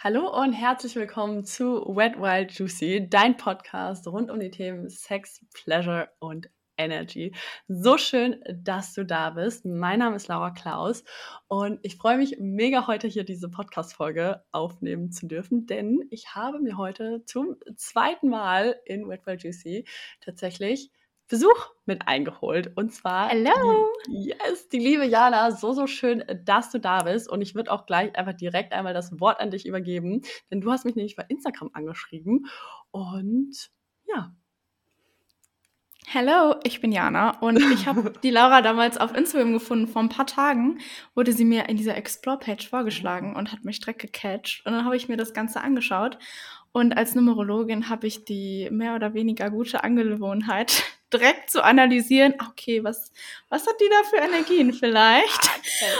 Hallo und herzlich willkommen zu Wet Wild Juicy, dein Podcast rund um die Themen Sex, Pleasure und Energy. So schön, dass du da bist. Mein Name ist Laura Klaus und ich freue mich mega heute hier diese Podcast-Folge aufnehmen zu dürfen, denn ich habe mir heute zum zweiten Mal in Wet Wild Juicy tatsächlich Besuch mit eingeholt. Und zwar. Hallo! Die, yes, die liebe Jana. So, so schön, dass du da bist. Und ich würde auch gleich einfach direkt einmal das Wort an dich übergeben, denn du hast mich nämlich bei Instagram angeschrieben. Und ja. Hallo, ich bin Jana und ich habe die Laura damals auf Instagram gefunden. Vor ein paar Tagen wurde sie mir in dieser Explore-Page vorgeschlagen und hat mich direkt gecatcht. Und dann habe ich mir das Ganze angeschaut. Und als Numerologin habe ich die mehr oder weniger gute Angewohnheit, direkt zu analysieren, okay, was, was hat die da für Energien vielleicht?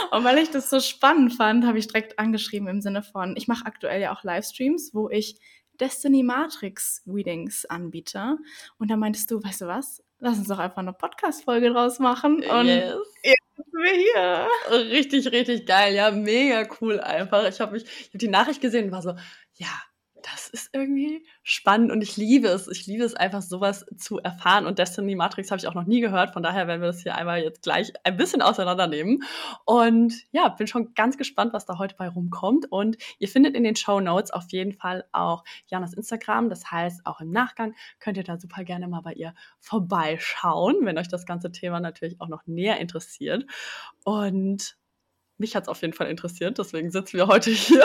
Ah, und weil ich das so spannend fand, habe ich direkt angeschrieben im Sinne von, ich mache aktuell ja auch Livestreams, wo ich Destiny Matrix Readings anbiete. Und da meintest du, weißt du was? Lass uns doch einfach eine Podcast-Folge draus machen. Und yes. jetzt sind wir hier. Richtig, richtig geil. Ja, mega cool einfach. Ich habe ich hab die Nachricht gesehen und war so, ja, das ist irgendwie spannend und ich liebe es. Ich liebe es einfach, sowas zu erfahren. Und Destiny Matrix habe ich auch noch nie gehört. Von daher werden wir das hier einmal jetzt gleich ein bisschen auseinandernehmen. Und ja, bin schon ganz gespannt, was da heute bei rumkommt. Und ihr findet in den Show Notes auf jeden Fall auch Janas Instagram. Das heißt, auch im Nachgang könnt ihr da super gerne mal bei ihr vorbeischauen, wenn euch das ganze Thema natürlich auch noch näher interessiert. Und mich hat es auf jeden Fall interessiert. Deswegen sitzen wir heute hier.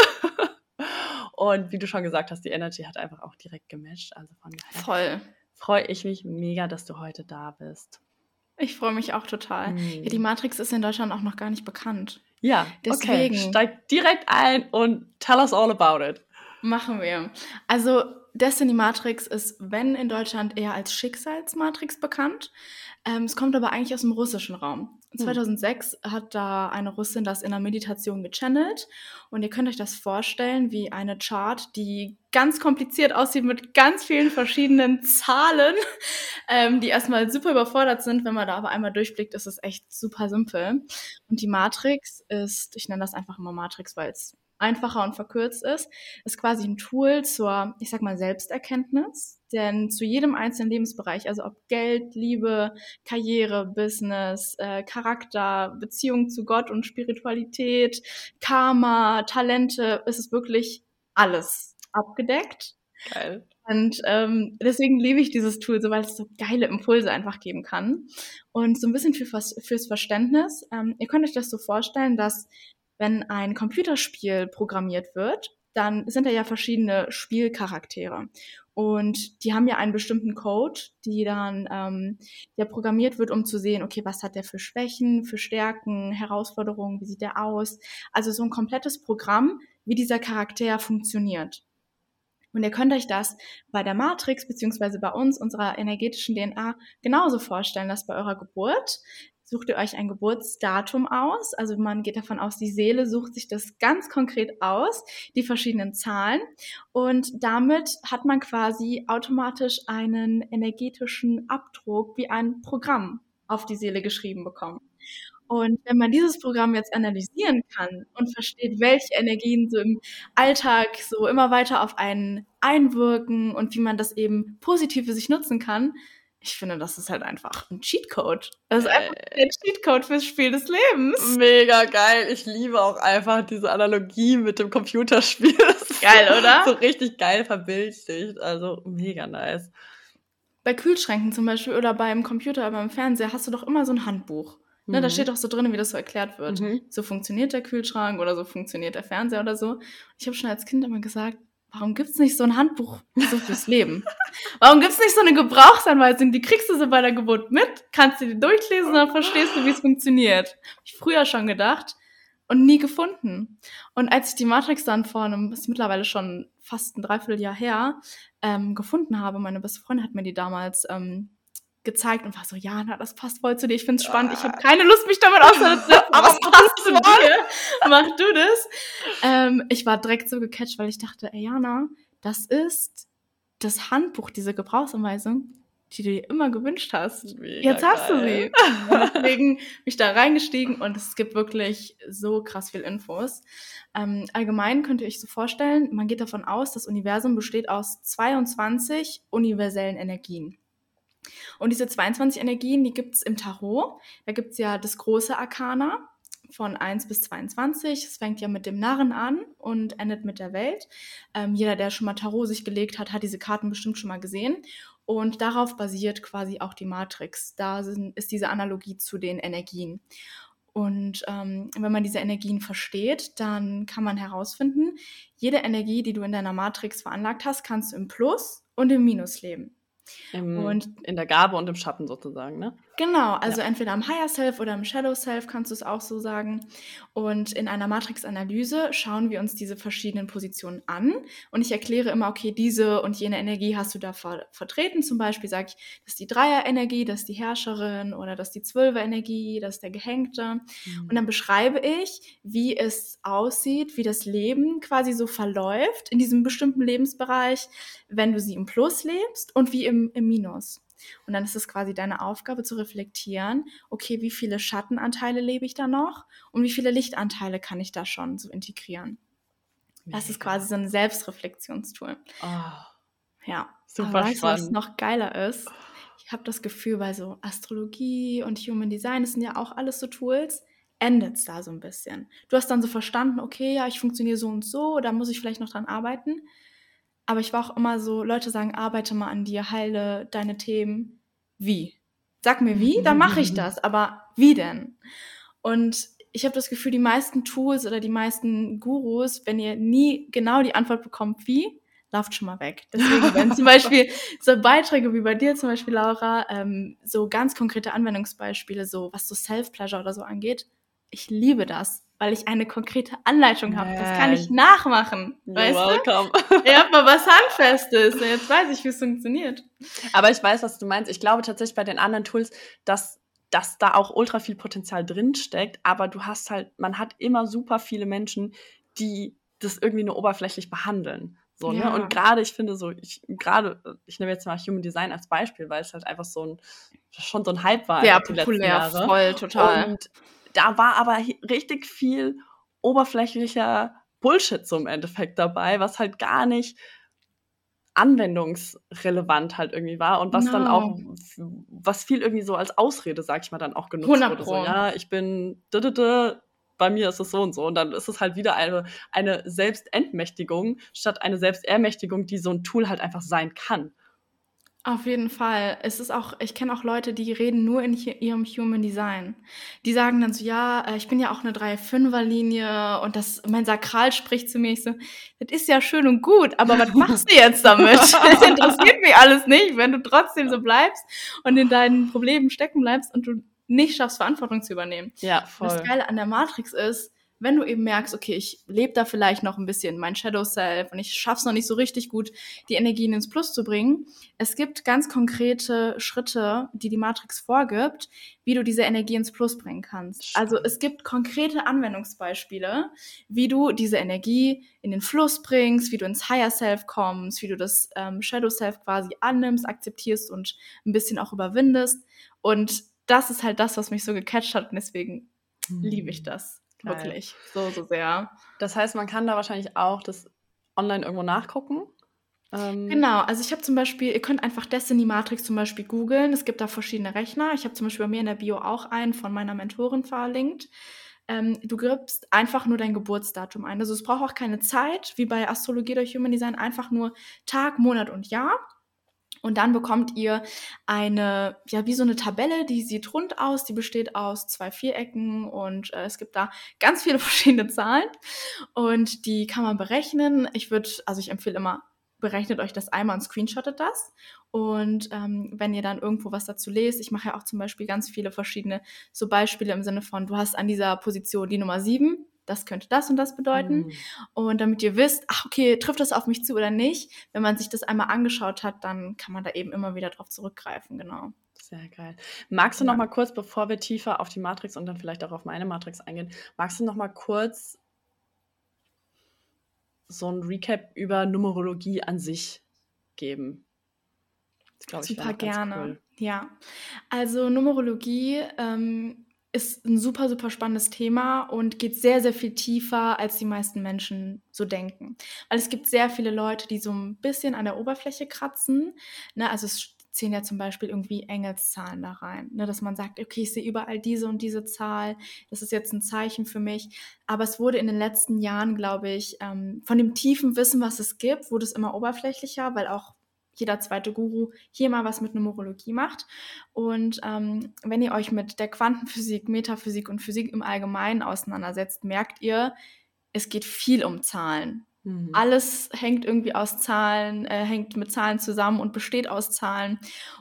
Und wie du schon gesagt hast, die Energy hat einfach auch direkt gematcht. Also von daher Voll. freue ich mich mega, dass du heute da bist. Ich freue mich auch total. Mhm. Ja, die Matrix ist in Deutschland auch noch gar nicht bekannt. Ja, deswegen. Okay. Steig direkt ein und tell us all about it. Machen wir. Also Destiny Matrix ist, wenn in Deutschland, eher als Schicksalsmatrix bekannt. Ähm, es kommt aber eigentlich aus dem russischen Raum. 2006 hm. hat da eine Russin das in der Meditation gechannelt. Und ihr könnt euch das vorstellen wie eine Chart, die ganz kompliziert aussieht mit ganz vielen verschiedenen Zahlen, ähm, die erstmal super überfordert sind. Wenn man da aber einmal durchblickt, ist es echt super simpel. Und die Matrix ist, ich nenne das einfach immer Matrix, weil es einfacher und verkürzt ist, ist quasi ein Tool zur, ich sag mal, Selbsterkenntnis. Denn zu jedem einzelnen Lebensbereich, also ob Geld, Liebe, Karriere, Business, äh, Charakter, Beziehung zu Gott und Spiritualität, Karma, Talente, ist es wirklich alles abgedeckt. Geil. Und ähm, deswegen liebe ich dieses Tool, so weil es so geile Impulse einfach geben kann. Und so ein bisschen für, fürs Verständnis. Ähm, ihr könnt euch das so vorstellen, dass wenn ein Computerspiel programmiert wird, dann sind da ja verschiedene Spielcharaktere. Und die haben ja einen bestimmten Code, die dann ähm, ja programmiert wird, um zu sehen, okay, was hat der für Schwächen, für Stärken, Herausforderungen, wie sieht der aus? Also so ein komplettes Programm, wie dieser Charakter funktioniert. Und ihr könnt euch das bei der Matrix beziehungsweise bei uns, unserer energetischen DNA, genauso vorstellen, dass bei eurer Geburt sucht ihr euch ein Geburtsdatum aus. Also man geht davon aus, die Seele sucht sich das ganz konkret aus, die verschiedenen Zahlen. Und damit hat man quasi automatisch einen energetischen Abdruck wie ein Programm auf die Seele geschrieben bekommen. Und wenn man dieses Programm jetzt analysieren kann und versteht, welche Energien so im Alltag so immer weiter auf einen einwirken und wie man das eben positiv für sich nutzen kann, ich finde, das ist halt einfach ein Cheatcode. Das ist einfach der Cheatcode fürs Spiel des Lebens. Mega geil. Ich liebe auch einfach diese Analogie mit dem Computerspiel. Geil, oder? So richtig geil verbildlicht. Also mega nice. Bei Kühlschränken zum Beispiel oder beim Computer, beim Fernseher hast du doch immer so ein Handbuch. Ne, mhm. Da steht doch so drin, wie das so erklärt wird. Mhm. So funktioniert der Kühlschrank oder so funktioniert der Fernseher oder so. Ich habe schon als Kind immer gesagt, warum gibt's nicht so ein Handbuch so fürs Leben? Warum gibt's nicht so eine Gebrauchsanweisung? Die kriegst du so bei der Geburt mit, kannst du die durchlesen und dann verstehst du, wie es funktioniert. Hab ich früher schon gedacht und nie gefunden. Und als ich die Matrix dann vor einem, ist mittlerweile schon fast ein Dreivierteljahr her, ähm, gefunden habe, meine beste Freundin hat mir die damals ähm, gezeigt und war so, ja, na, das passt voll zu dir, ich find's spannend, ich habe keine Lust, mich damit auseinanderzusetzen, aber es passt zu dir, mach du das. Ähm, ich war direkt so gecatcht, weil ich dachte, ey, Jana, das ist das Handbuch, diese Gebrauchsanweisung, die du dir immer gewünscht hast. Mega Jetzt hast du geil. sie. Und Deswegen bin ich da reingestiegen und es gibt wirklich so krass viel Infos. Ähm, allgemein könnt ihr euch so vorstellen, man geht davon aus, das Universum besteht aus 22 universellen Energien. Und diese 22 Energien, die gibt es im Tarot. Da gibt es ja das große Arkana von 1 bis 22. Es fängt ja mit dem Narren an und endet mit der Welt. Ähm, jeder, der schon mal Tarot sich gelegt hat, hat diese Karten bestimmt schon mal gesehen. Und darauf basiert quasi auch die Matrix. Da sind, ist diese Analogie zu den Energien. Und ähm, wenn man diese Energien versteht, dann kann man herausfinden, jede Energie, die du in deiner Matrix veranlagt hast, kannst du im Plus und im Minus leben. Im, Und- in der Gabe und im Schatten sozusagen, ne? Genau, also entweder im Higher Self oder im Shadow Self kannst du es auch so sagen. Und in einer Matrix-Analyse schauen wir uns diese verschiedenen Positionen an und ich erkläre immer, okay, diese und jene Energie hast du da ver vertreten. Zum Beispiel sage ich, das ist die Dreier-Energie, das ist die Herrscherin oder das ist die Zwölfer-Energie, das ist der Gehängte. Und dann beschreibe ich, wie es aussieht, wie das Leben quasi so verläuft in diesem bestimmten Lebensbereich, wenn du sie im Plus lebst und wie im, im Minus. Und dann ist es quasi deine Aufgabe zu reflektieren, okay, wie viele Schattenanteile lebe ich da noch und wie viele Lichtanteile kann ich da schon so integrieren. Das ist quasi so ein Selbstreflexionstool. Oh, Ja. Super Aber weißt was noch geiler ist? Ich habe das Gefühl, bei so Astrologie und Human Design, das sind ja auch alles so Tools, endet es da so ein bisschen. Du hast dann so verstanden, okay, ja, ich funktioniere so und so, da muss ich vielleicht noch dran arbeiten. Aber ich war auch immer so, Leute sagen, arbeite mal an dir, heile deine Themen. Wie? Sag mir wie, dann mache ich das. Aber wie denn? Und ich habe das Gefühl, die meisten Tools oder die meisten Gurus, wenn ihr nie genau die Antwort bekommt, wie, lauft schon mal weg. Deswegen, wenn zum Beispiel so Beiträge wie bei dir zum Beispiel, Laura, ähm, so ganz konkrete Anwendungsbeispiele, so was so Self-Pleasure oder so angeht, ich liebe das, weil ich eine konkrete Anleitung habe. Das kann ich nachmachen. Weißt welcome. du? Ich habe mal was Handfestes. Jetzt weiß ich, wie es funktioniert. Aber ich weiß, was du meinst. Ich glaube tatsächlich bei den anderen Tools, dass, dass da auch ultra viel Potenzial drin steckt, aber du hast halt, man hat immer super viele Menschen, die das irgendwie nur oberflächlich behandeln. So, Ja. ne? Und gerade, ich finde so, ich gerade, ich nehme jetzt mal Human Design als Beispiel, weil es halt einfach so ein, schon so ein Hype war. Letzten populär, Jahre. voll, total. Und da war aber richtig viel oberflächlicher Bullshit so im Endeffekt dabei, was halt gar nicht anwendungsrelevant halt irgendwie war und was dann Genau. auch, was viel irgendwie so als Ausrede, sag ich mal, dann auch genutzt 100 wurde. So, ja, ich bin, d -d -d, bei mir ist es so und so. Und dann ist es halt wieder eine, eine Selbstentmächtigung statt eine Selbstermächtigung, die so ein Tool halt einfach sein kann. Auf jeden Fall. Es ist auch, ich kenne auch Leute, die reden nur in ihrem Human Design. Die sagen dann so, ja, äh, ich bin ja auch eine 3-5er-Linie und das, mein Sakral spricht zu mir. Ich so, das ist ja schön und gut, aber was machst du jetzt damit? Das interessiert mich alles nicht, wenn du trotzdem so bleibst und in deinen Problemen stecken bleibst und du nicht schaffst, Verantwortung zu übernehmen. Ja, Und voll. Das Geile an der Matrix ist, wenn du eben merkst, okay, ich lebe da vielleicht noch ein bisschen mein Shadow Self und ich schaff's noch nicht so richtig gut, die Energien ins Plus zu bringen. Es gibt ganz konkrete Schritte, die die Matrix vorgibt, wie du diese Energie ins Plus bringen kannst. Also es gibt konkrete Anwendungsbeispiele, wie du diese Energie in den Fluss bringst, wie du ins Higher Self kommst, wie du das ähm, Shadow Self quasi annimmst, akzeptierst und ein bisschen auch überwindest. Und das ist halt das, was mich so gecatcht hat und deswegen liebe ich das. Geil. Wirklich. So, so sehr. Das heißt, man kann da wahrscheinlich auch das online irgendwo nachgucken. Ähm, Genau, also ich habe zum Beispiel, ihr könnt einfach Destiny Matrix zum Beispiel googeln. Es gibt da verschiedene Rechner. Ich habe zum Beispiel bei mir in der Bio auch einen von meiner Mentorin verlinkt. Ähm, du gibst einfach nur dein Geburtsdatum ein. Also es braucht auch keine Zeit, wie bei Astrologie oder Human Design, einfach nur Tag, Monat und Jahr. Und dann bekommt ihr eine, ja, wie so eine Tabelle, die sieht rund aus, die besteht aus zwei Vierecken und äh, es gibt da ganz viele verschiedene Zahlen und die kann man berechnen. Ich würde, also ich empfehle immer, berechnet euch das einmal und screenshottet das. Und ähm, wenn ihr dann irgendwo was dazu lest, ich mache ja auch zum Beispiel ganz viele verschiedene so Beispiele im Sinne von, du hast an dieser Position die Nummer sieben, das könnte das und das bedeuten. Mhm. Und damit ihr wisst, ach okay, trifft das auf mich zu oder nicht, wenn man sich das einmal angeschaut hat, dann kann man da eben immer wieder drauf zurückgreifen, genau. Sehr geil. Magst du Ja. noch mal kurz, bevor wir tiefer auf die Matrix und dann vielleicht auch auf meine Matrix eingehen, magst du noch mal kurz so ein Recap über Numerologie an sich geben? Das glaube ich Super gerne. Cool. Ja. Also Numerologie ähm, ist ein super, super spannendes Thema und geht sehr, sehr viel tiefer, als die meisten Menschen so denken. Weil es gibt sehr viele Leute, die so ein bisschen an der Oberfläche kratzen. Ne? Also es zählen ja zum Beispiel irgendwie Engelszahlen da rein, ne? dass man sagt, okay, ich sehe überall diese und diese Zahl, das ist jetzt ein Zeichen für mich. Aber es wurde in den letzten Jahren, glaube ich, ähm, von dem tiefen Wissen, was es gibt, wurde es immer oberflächlicher, weil auch jeder zweite Guru hier mal was mit Numerologie macht. Und ähm, wenn ihr euch mit der Quantenphysik, Metaphysik und Physik im Allgemeinen auseinandersetzt, merkt ihr, es geht viel um Zahlen. Mhm. Alles hängt irgendwie aus Zahlen, äh, hängt mit Zahlen zusammen und besteht aus Zahlen.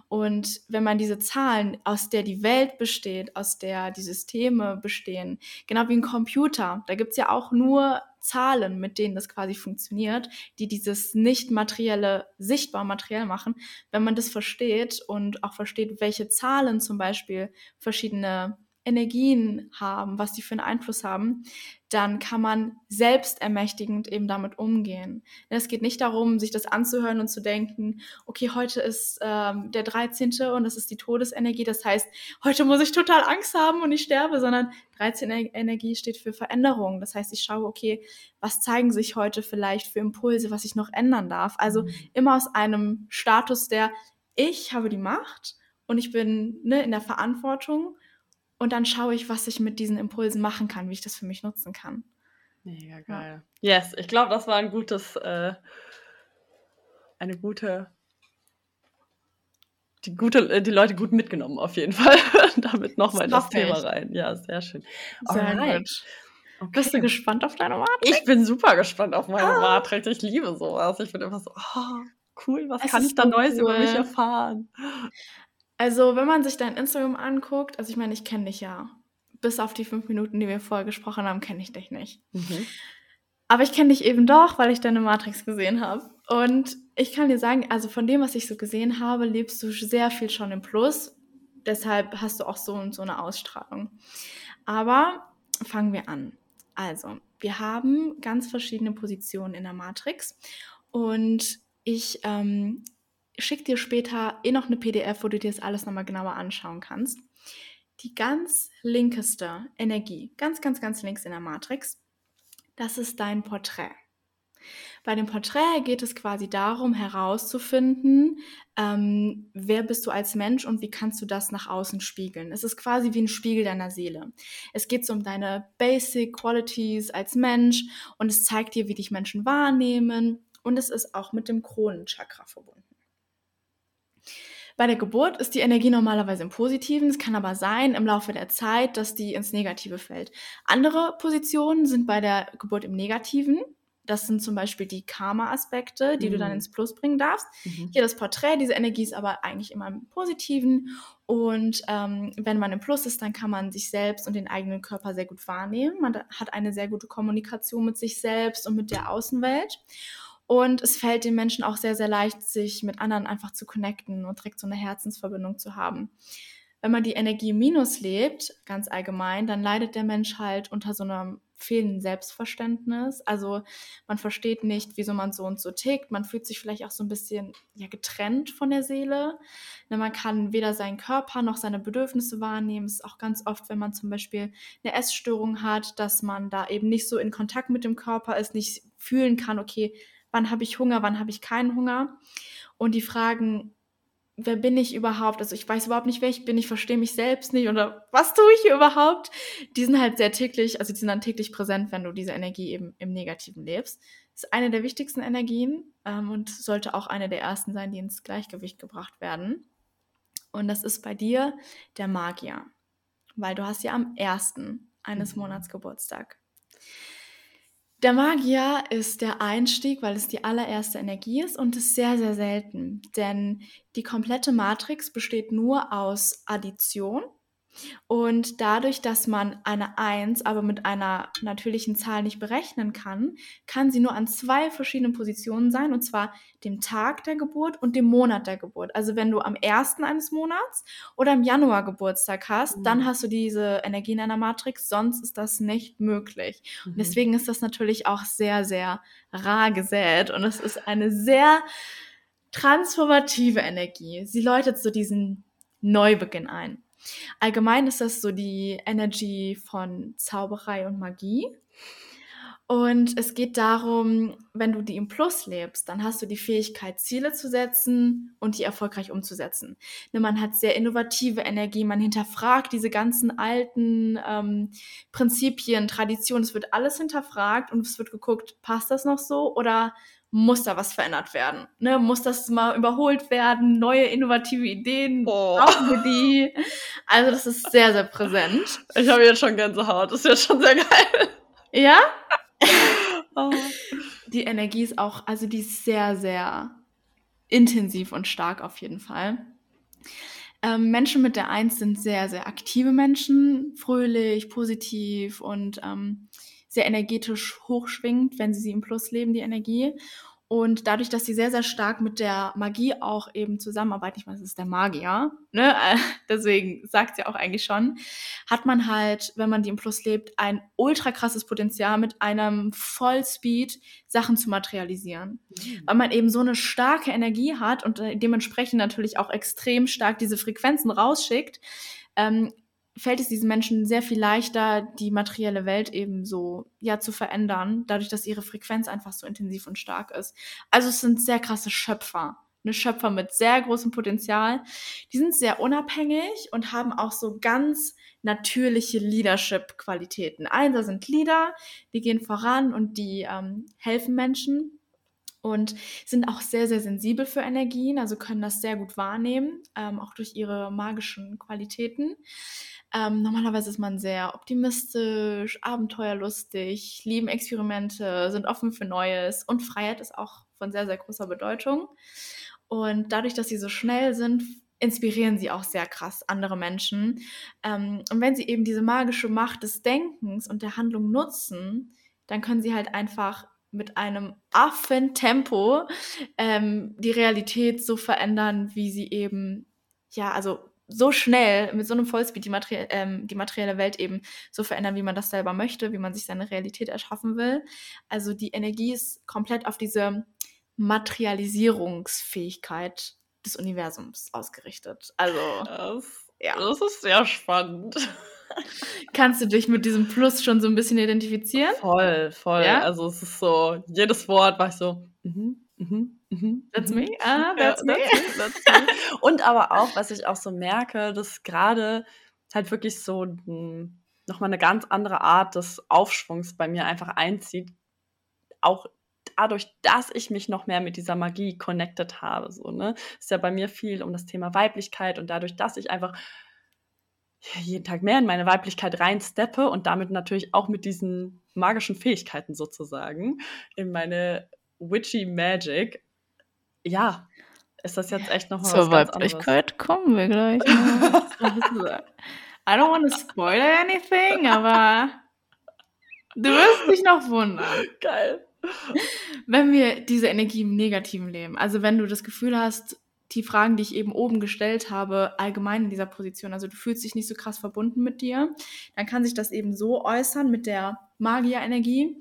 Und wenn man diese Zahlen, aus der die Welt besteht, aus der die Systeme bestehen, genau wie ein Computer, da gibt es ja auch nur Zahlen, mit denen das quasi funktioniert, die dieses nicht materielle sichtbar materiell machen. Wenn man das versteht und auch versteht, welche Zahlen zum Beispiel verschiedene Energien haben, was die für einen Einfluss haben, dann kann man selbstermächtigend eben damit umgehen. Es geht nicht darum, sich das anzuhören und zu denken, okay, heute ist ähm, der 13. und das ist die Todesenergie, das heißt, heute muss ich total Angst haben und ich sterbe, sondern 13 Energie steht für Veränderung. Das heißt, ich schaue, okay, was zeigen sich heute vielleicht für Impulse, was ich noch ändern darf. Also mhm. immer aus einem Status der, ich habe die Macht und ich bin ne, in der Verantwortung und dann schaue ich, was ich mit diesen Impulsen machen kann, wie ich das für mich nutzen kann. Mega geil. Ja. Yes, ich glaube, das war ein gutes, äh, eine gute, die gute, äh, die Leute gut mitgenommen auf jeden Fall. Damit nochmal in das Thema rein. Ja, sehr schön. Sehr Alright. gut. Okay. Bist du gespannt auf deine Matrix? Ich bin super gespannt auf meine ah. Matrix. Ich liebe sowas. Ich bin immer so, oh, cool, was es kann ich da Neues cool. über mich erfahren? Also, wenn man sich dein Instagram anguckt, also ich meine, ich kenne dich ja. Bis auf die fünf Minuten, die wir vorher gesprochen haben, kenne ich dich nicht. Mhm. Aber ich kenne dich eben doch, weil ich deine Matrix gesehen habe. Und ich kann dir sagen, also von dem, was ich so gesehen habe, lebst du sehr viel schon im Plus. Deshalb hast du auch so und so eine Ausstrahlung. Aber fangen wir an. Also, wir haben ganz verschiedene Positionen in der Matrix. Und ich ähm, schicke dir später eh noch eine PDF, wo du dir das alles nochmal genauer anschauen kannst. Die ganz linkeste Energie, ganz, ganz, ganz links in der Matrix, das ist dein Porträt. Bei dem Porträt geht es quasi darum, herauszufinden, ähm, wer bist du als Mensch und wie kannst du das nach außen spiegeln. Es ist quasi wie ein Spiegel deiner Seele. Es geht so um deine Basic Qualities als Mensch und es zeigt dir, wie dich Menschen wahrnehmen und es ist auch mit dem Kronenchakra verbunden. Bei der Geburt ist die Energie normalerweise im Positiven. Es kann aber sein im Laufe der Zeit, dass die ins Negative fällt. Andere Positionen sind bei der Geburt im Negativen. Das sind zum Beispiel die Karma-Aspekte, die mhm. du dann mhm. ins Plus bringen darfst. Mhm. Hier das Porträt, diese Energie ist aber eigentlich immer im Positiven. Und ähm, wenn man im Plus ist, dann kann man sich selbst und den eigenen Körper sehr gut wahrnehmen. Man hat eine sehr gute Kommunikation mit sich selbst und mit der Außenwelt. Und es fällt den Menschen auch sehr, sehr leicht, sich mit anderen einfach zu connecten und direkt so eine Herzensverbindung zu haben. Wenn man die Energie minus lebt, ganz allgemein, dann leidet der Mensch halt unter so einem fehlenden Selbstverständnis. Also man versteht nicht, wieso man so und so tickt. Man fühlt sich vielleicht auch so ein bisschen ja, getrennt von der Seele. Ne, man kann weder seinen Körper noch seine Bedürfnisse wahrnehmen. Es ist auch ganz oft, wenn man zum Beispiel eine Essstörung hat, dass man da eben nicht so in Kontakt mit dem Körper ist, nicht fühlen kann, okay, wann habe ich Hunger, wann habe ich keinen Hunger. Und die Fragen, wer bin ich überhaupt? Also ich weiß überhaupt nicht, wer ich bin, ich verstehe mich selbst nicht oder was tue ich hier überhaupt? Die sind halt sehr täglich, also die sind dann täglich präsent, wenn du diese Energie eben im Negativen lebst. Das ist eine der wichtigsten Energien ähm, und sollte auch eine der ersten sein, die ins Gleichgewicht gebracht werden. Und das ist bei dir der Magier, weil du hast ja am ersten eines mhm. Monats Geburtstag. Der Magier ist der Einstieg, weil es die allererste Energie ist und ist sehr, sehr selten. Denn die komplette Matrix besteht nur aus Addition und dadurch, dass man eine 1 aber mit einer natürlichen Zahl nicht berechnen kann, kann sie nur an zwei verschiedenen Positionen sein, und zwar dem Tag der Geburt und dem Monat der Geburt. Also wenn du am 1. eines Monats oder im Januar Geburtstag hast, mhm. dann hast du diese Energie in einer Matrix, sonst ist das nicht möglich. Mhm. Und deswegen ist das natürlich auch sehr, sehr rar gesät und es ist eine sehr transformative Energie. Sie läutet so diesen Neubeginn ein. Allgemein ist das so die Energy von Zauberei und Magie. Und es geht darum, wenn du die im Plus lebst, dann hast du die Fähigkeit, Ziele zu setzen und die erfolgreich umzusetzen. Ne, man hat sehr innovative Energie, man hinterfragt diese ganzen alten ähm, Prinzipien, Traditionen, es wird alles hinterfragt und es wird geguckt, passt das noch so oder muss da was verändert werden? Ne? Muss das mal überholt werden? Neue innovative Ideen? Oh. Brauchen wir die? Also das ist sehr, sehr präsent. Ich habe jetzt schon Gänsehaut. Das ist jetzt schon sehr geil. Ja? oh. Die Energie ist auch, also die ist sehr, sehr intensiv und stark auf jeden Fall. Ähm, Menschen mit der Eins sind sehr, sehr aktive Menschen, fröhlich, positiv und ähm, sehr energetisch hochschwingt, wenn sie sie im Plus leben, die Energie. Und dadurch, dass sie sehr, sehr stark mit der Magie auch eben zusammenarbeiten, ich meine, es ist der Magier, ne? deswegen sagt sie auch eigentlich schon, hat man halt, wenn man die im Plus lebt, ein ultra krasses Potenzial mit einem Vollspeed Sachen zu materialisieren. Mhm. Weil man eben so eine starke Energie hat und äh, dementsprechend natürlich auch extrem stark diese Frequenzen rausschickt, ähm, fällt es diesen Menschen sehr viel leichter, die materielle Welt eben so ja zu verändern, dadurch, dass ihre Frequenz einfach so intensiv und stark ist. Also es sind sehr krasse Schöpfer, eine Schöpfer mit sehr großem Potenzial. Die sind sehr unabhängig und haben auch so ganz natürliche Leadership-Qualitäten. Einser sind Leader, die gehen voran und die ähm, helfen Menschen und sind auch sehr, sehr sensibel für Energien, also können das sehr gut wahrnehmen, ähm, auch durch ihre magischen Qualitäten. Ähm, normalerweise ist man sehr optimistisch, abenteuerlustig, lieben Experimente, sind offen für Neues und Freiheit ist auch von sehr, sehr großer Bedeutung. Und dadurch, dass sie so schnell sind, inspirieren sie auch sehr krass andere Menschen. Ähm, und wenn sie eben diese magische Macht des Denkens und der Handlung nutzen, dann können sie halt einfach mit einem Affentempo ähm, die Realität so verändern, wie sie eben, ja, also so schnell mit so einem Vollspeed die, Materie ähm, die materielle Welt eben so verändern, wie man das selber möchte, wie man sich seine Realität erschaffen will. Also die Energie ist komplett auf diese Materialisierungsfähigkeit des Universums ausgerichtet. Also das, ja. das ist sehr spannend. Kannst du dich mit diesem Plus schon so ein bisschen identifizieren? Voll, voll. Ja? Also es ist so, jedes Wort war ich so, mhm, mhm, mhm. That's me. Mhm. Ah, that's, ja, me. That's, that's me. Und aber auch, was ich auch so merke, dass gerade halt wirklich so nochmal eine ganz andere Art des Aufschwungs bei mir einfach einzieht. Auch dadurch, dass ich mich noch mehr mit dieser Magie connected habe. So, ne? Ist ja bei mir viel um das Thema Weiblichkeit und dadurch, dass ich einfach jeden Tag mehr in meine Weiblichkeit reinsteppe und damit natürlich auch mit diesen magischen Fähigkeiten sozusagen in meine witchy Magic. Ja, ist das jetzt echt nochmal Zur was Weiblichkeit kommen wir gleich. I don't want to spoil anything, aber du wirst dich noch wundern. Geil. Wenn wir diese Energie im negativen leben, also wenn du das Gefühl hast, die Fragen, die ich eben oben gestellt habe, allgemein in dieser Position. Also du fühlst dich nicht so krass verbunden mit dir. Dann kann sich das eben so äußern mit der Magierenergie,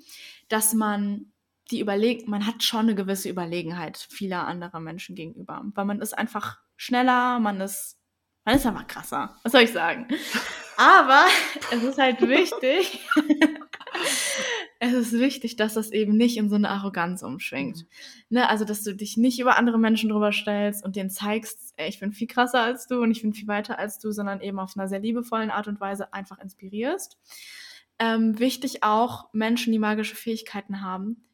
dass man die überlegt, man hat schon eine gewisse Überlegenheit vieler anderer Menschen gegenüber. Weil man ist einfach schneller, man ist, man ist einfach krasser. Was soll ich sagen? Aber es ist halt wichtig, es ist wichtig, dass das eben nicht in so eine Arroganz umschwingt. Mhm. Ne? Also, dass du dich nicht über andere Menschen drüber stellst und denen zeigst, ey, ich bin viel krasser als du und ich bin viel weiter als du, sondern eben auf einer sehr liebevollen Art und Weise einfach inspirierst. Ähm, wichtig auch, Menschen, die magische Fähigkeiten haben,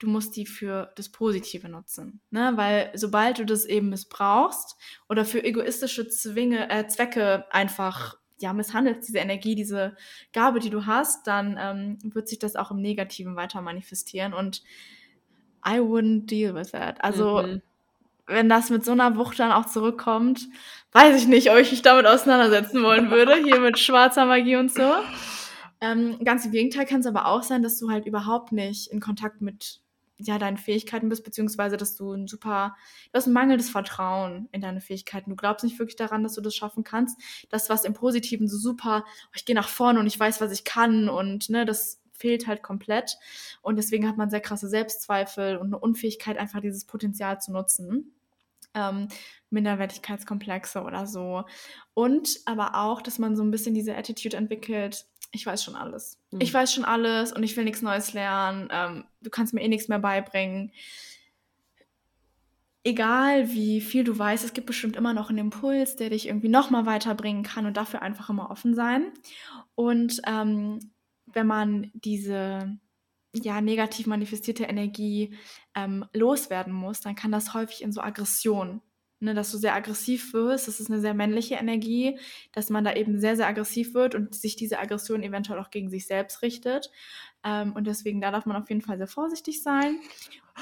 du musst die für das Positive nutzen. Ne? Weil sobald du das eben missbrauchst oder für egoistische Zwinge, äh, Zwecke einfach ja, misshandelst, diese Energie, diese Gabe, die du hast, dann ähm, wird sich das auch im Negativen weiter manifestieren und I wouldn't deal with that. Also, mhm. wenn das mit so einer Wucht dann auch zurückkommt, weiß ich nicht, ob ich mich damit auseinandersetzen wollen würde, hier mit schwarzer Magie und so. Ähm, ganz im Gegenteil kann es aber auch sein, dass du halt überhaupt nicht in Kontakt mit ja, deinen Fähigkeiten bist, beziehungsweise dass du ein super, du hast ein mangelndes Vertrauen in deine Fähigkeiten. Du glaubst nicht wirklich daran, dass du das schaffen kannst. Das, was im Positiven so super, oh, ich gehe nach vorne und ich weiß, was ich kann und ne, das fehlt halt komplett. Und deswegen hat man sehr krasse Selbstzweifel und eine Unfähigkeit, einfach dieses Potenzial zu nutzen. ähm, Minderwertigkeitskomplexe oder so. Und aber auch, dass man so ein bisschen diese Attitude entwickelt, ich weiß schon alles. Mhm. Ich weiß schon alles und ich will nichts Neues lernen. Ähm, du kannst mir eh nichts mehr beibringen. Egal wie viel du weißt, es gibt bestimmt immer noch einen Impuls, der dich irgendwie nochmal weiterbringen kann und dafür einfach immer offen sein. Und ähm, wenn man diese ja, negativ manifestierte Energie ähm, loswerden muss, dann kann das häufig in so Aggression ne, dass du sehr aggressiv wirst. Das ist eine sehr männliche Energie, dass man da eben sehr, sehr aggressiv wird und sich diese Aggression eventuell auch gegen sich selbst richtet. Ähm, und deswegen, da darf man auf jeden Fall sehr vorsichtig sein.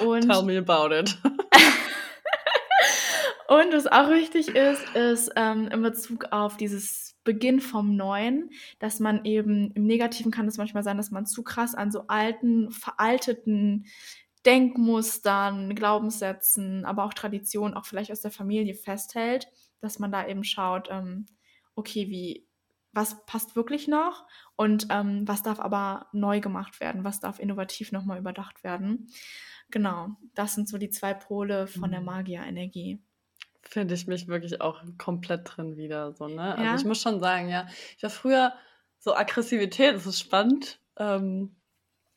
Und Tell me about it. und was auch wichtig ist, ist ähm, in Bezug auf dieses Beginn vom Neuen, dass man eben im Negativen kann es manchmal sein, dass man zu krass an so alten, veralteten Denkmustern, Glaubenssätzen, aber auch Traditionen, auch vielleicht aus der Familie festhält, dass man da eben schaut, ähm, okay, wie, was passt wirklich noch und ähm, was darf aber neu gemacht werden, was darf innovativ nochmal überdacht werden. Genau, das sind so die zwei Pole von der mhm. Magierenergie. Finde ich mich wirklich auch komplett drin wieder. So, ne? Also ja? ich muss schon sagen, ja, ich war früher so Aggressivität, das ist spannend, ähm,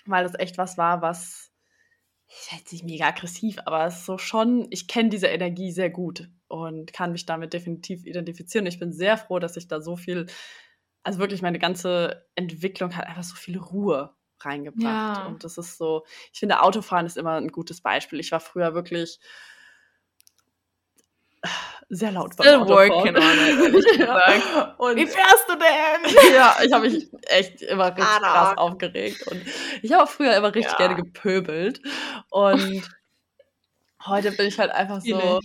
weil das echt was war, was ist jetzt nicht mega aggressiv, aber es ist so schon, ich kenne diese Energie sehr gut und kann mich damit definitiv identifizieren. Ich bin sehr froh, dass ich da so viel, also wirklich meine ganze Entwicklung hat einfach so viel Ruhe reingebracht. Ja. Und das ist so, ich finde, Autofahren ist immer ein gutes Beispiel. Ich war früher wirklich sehr laut beim Still working on it, ja. Und Wie fährst du denn? ja, ich habe mich echt immer richtig krass aufgeregt und ich habe früher immer richtig ja. gerne gepöbelt und heute bin ich halt einfach so,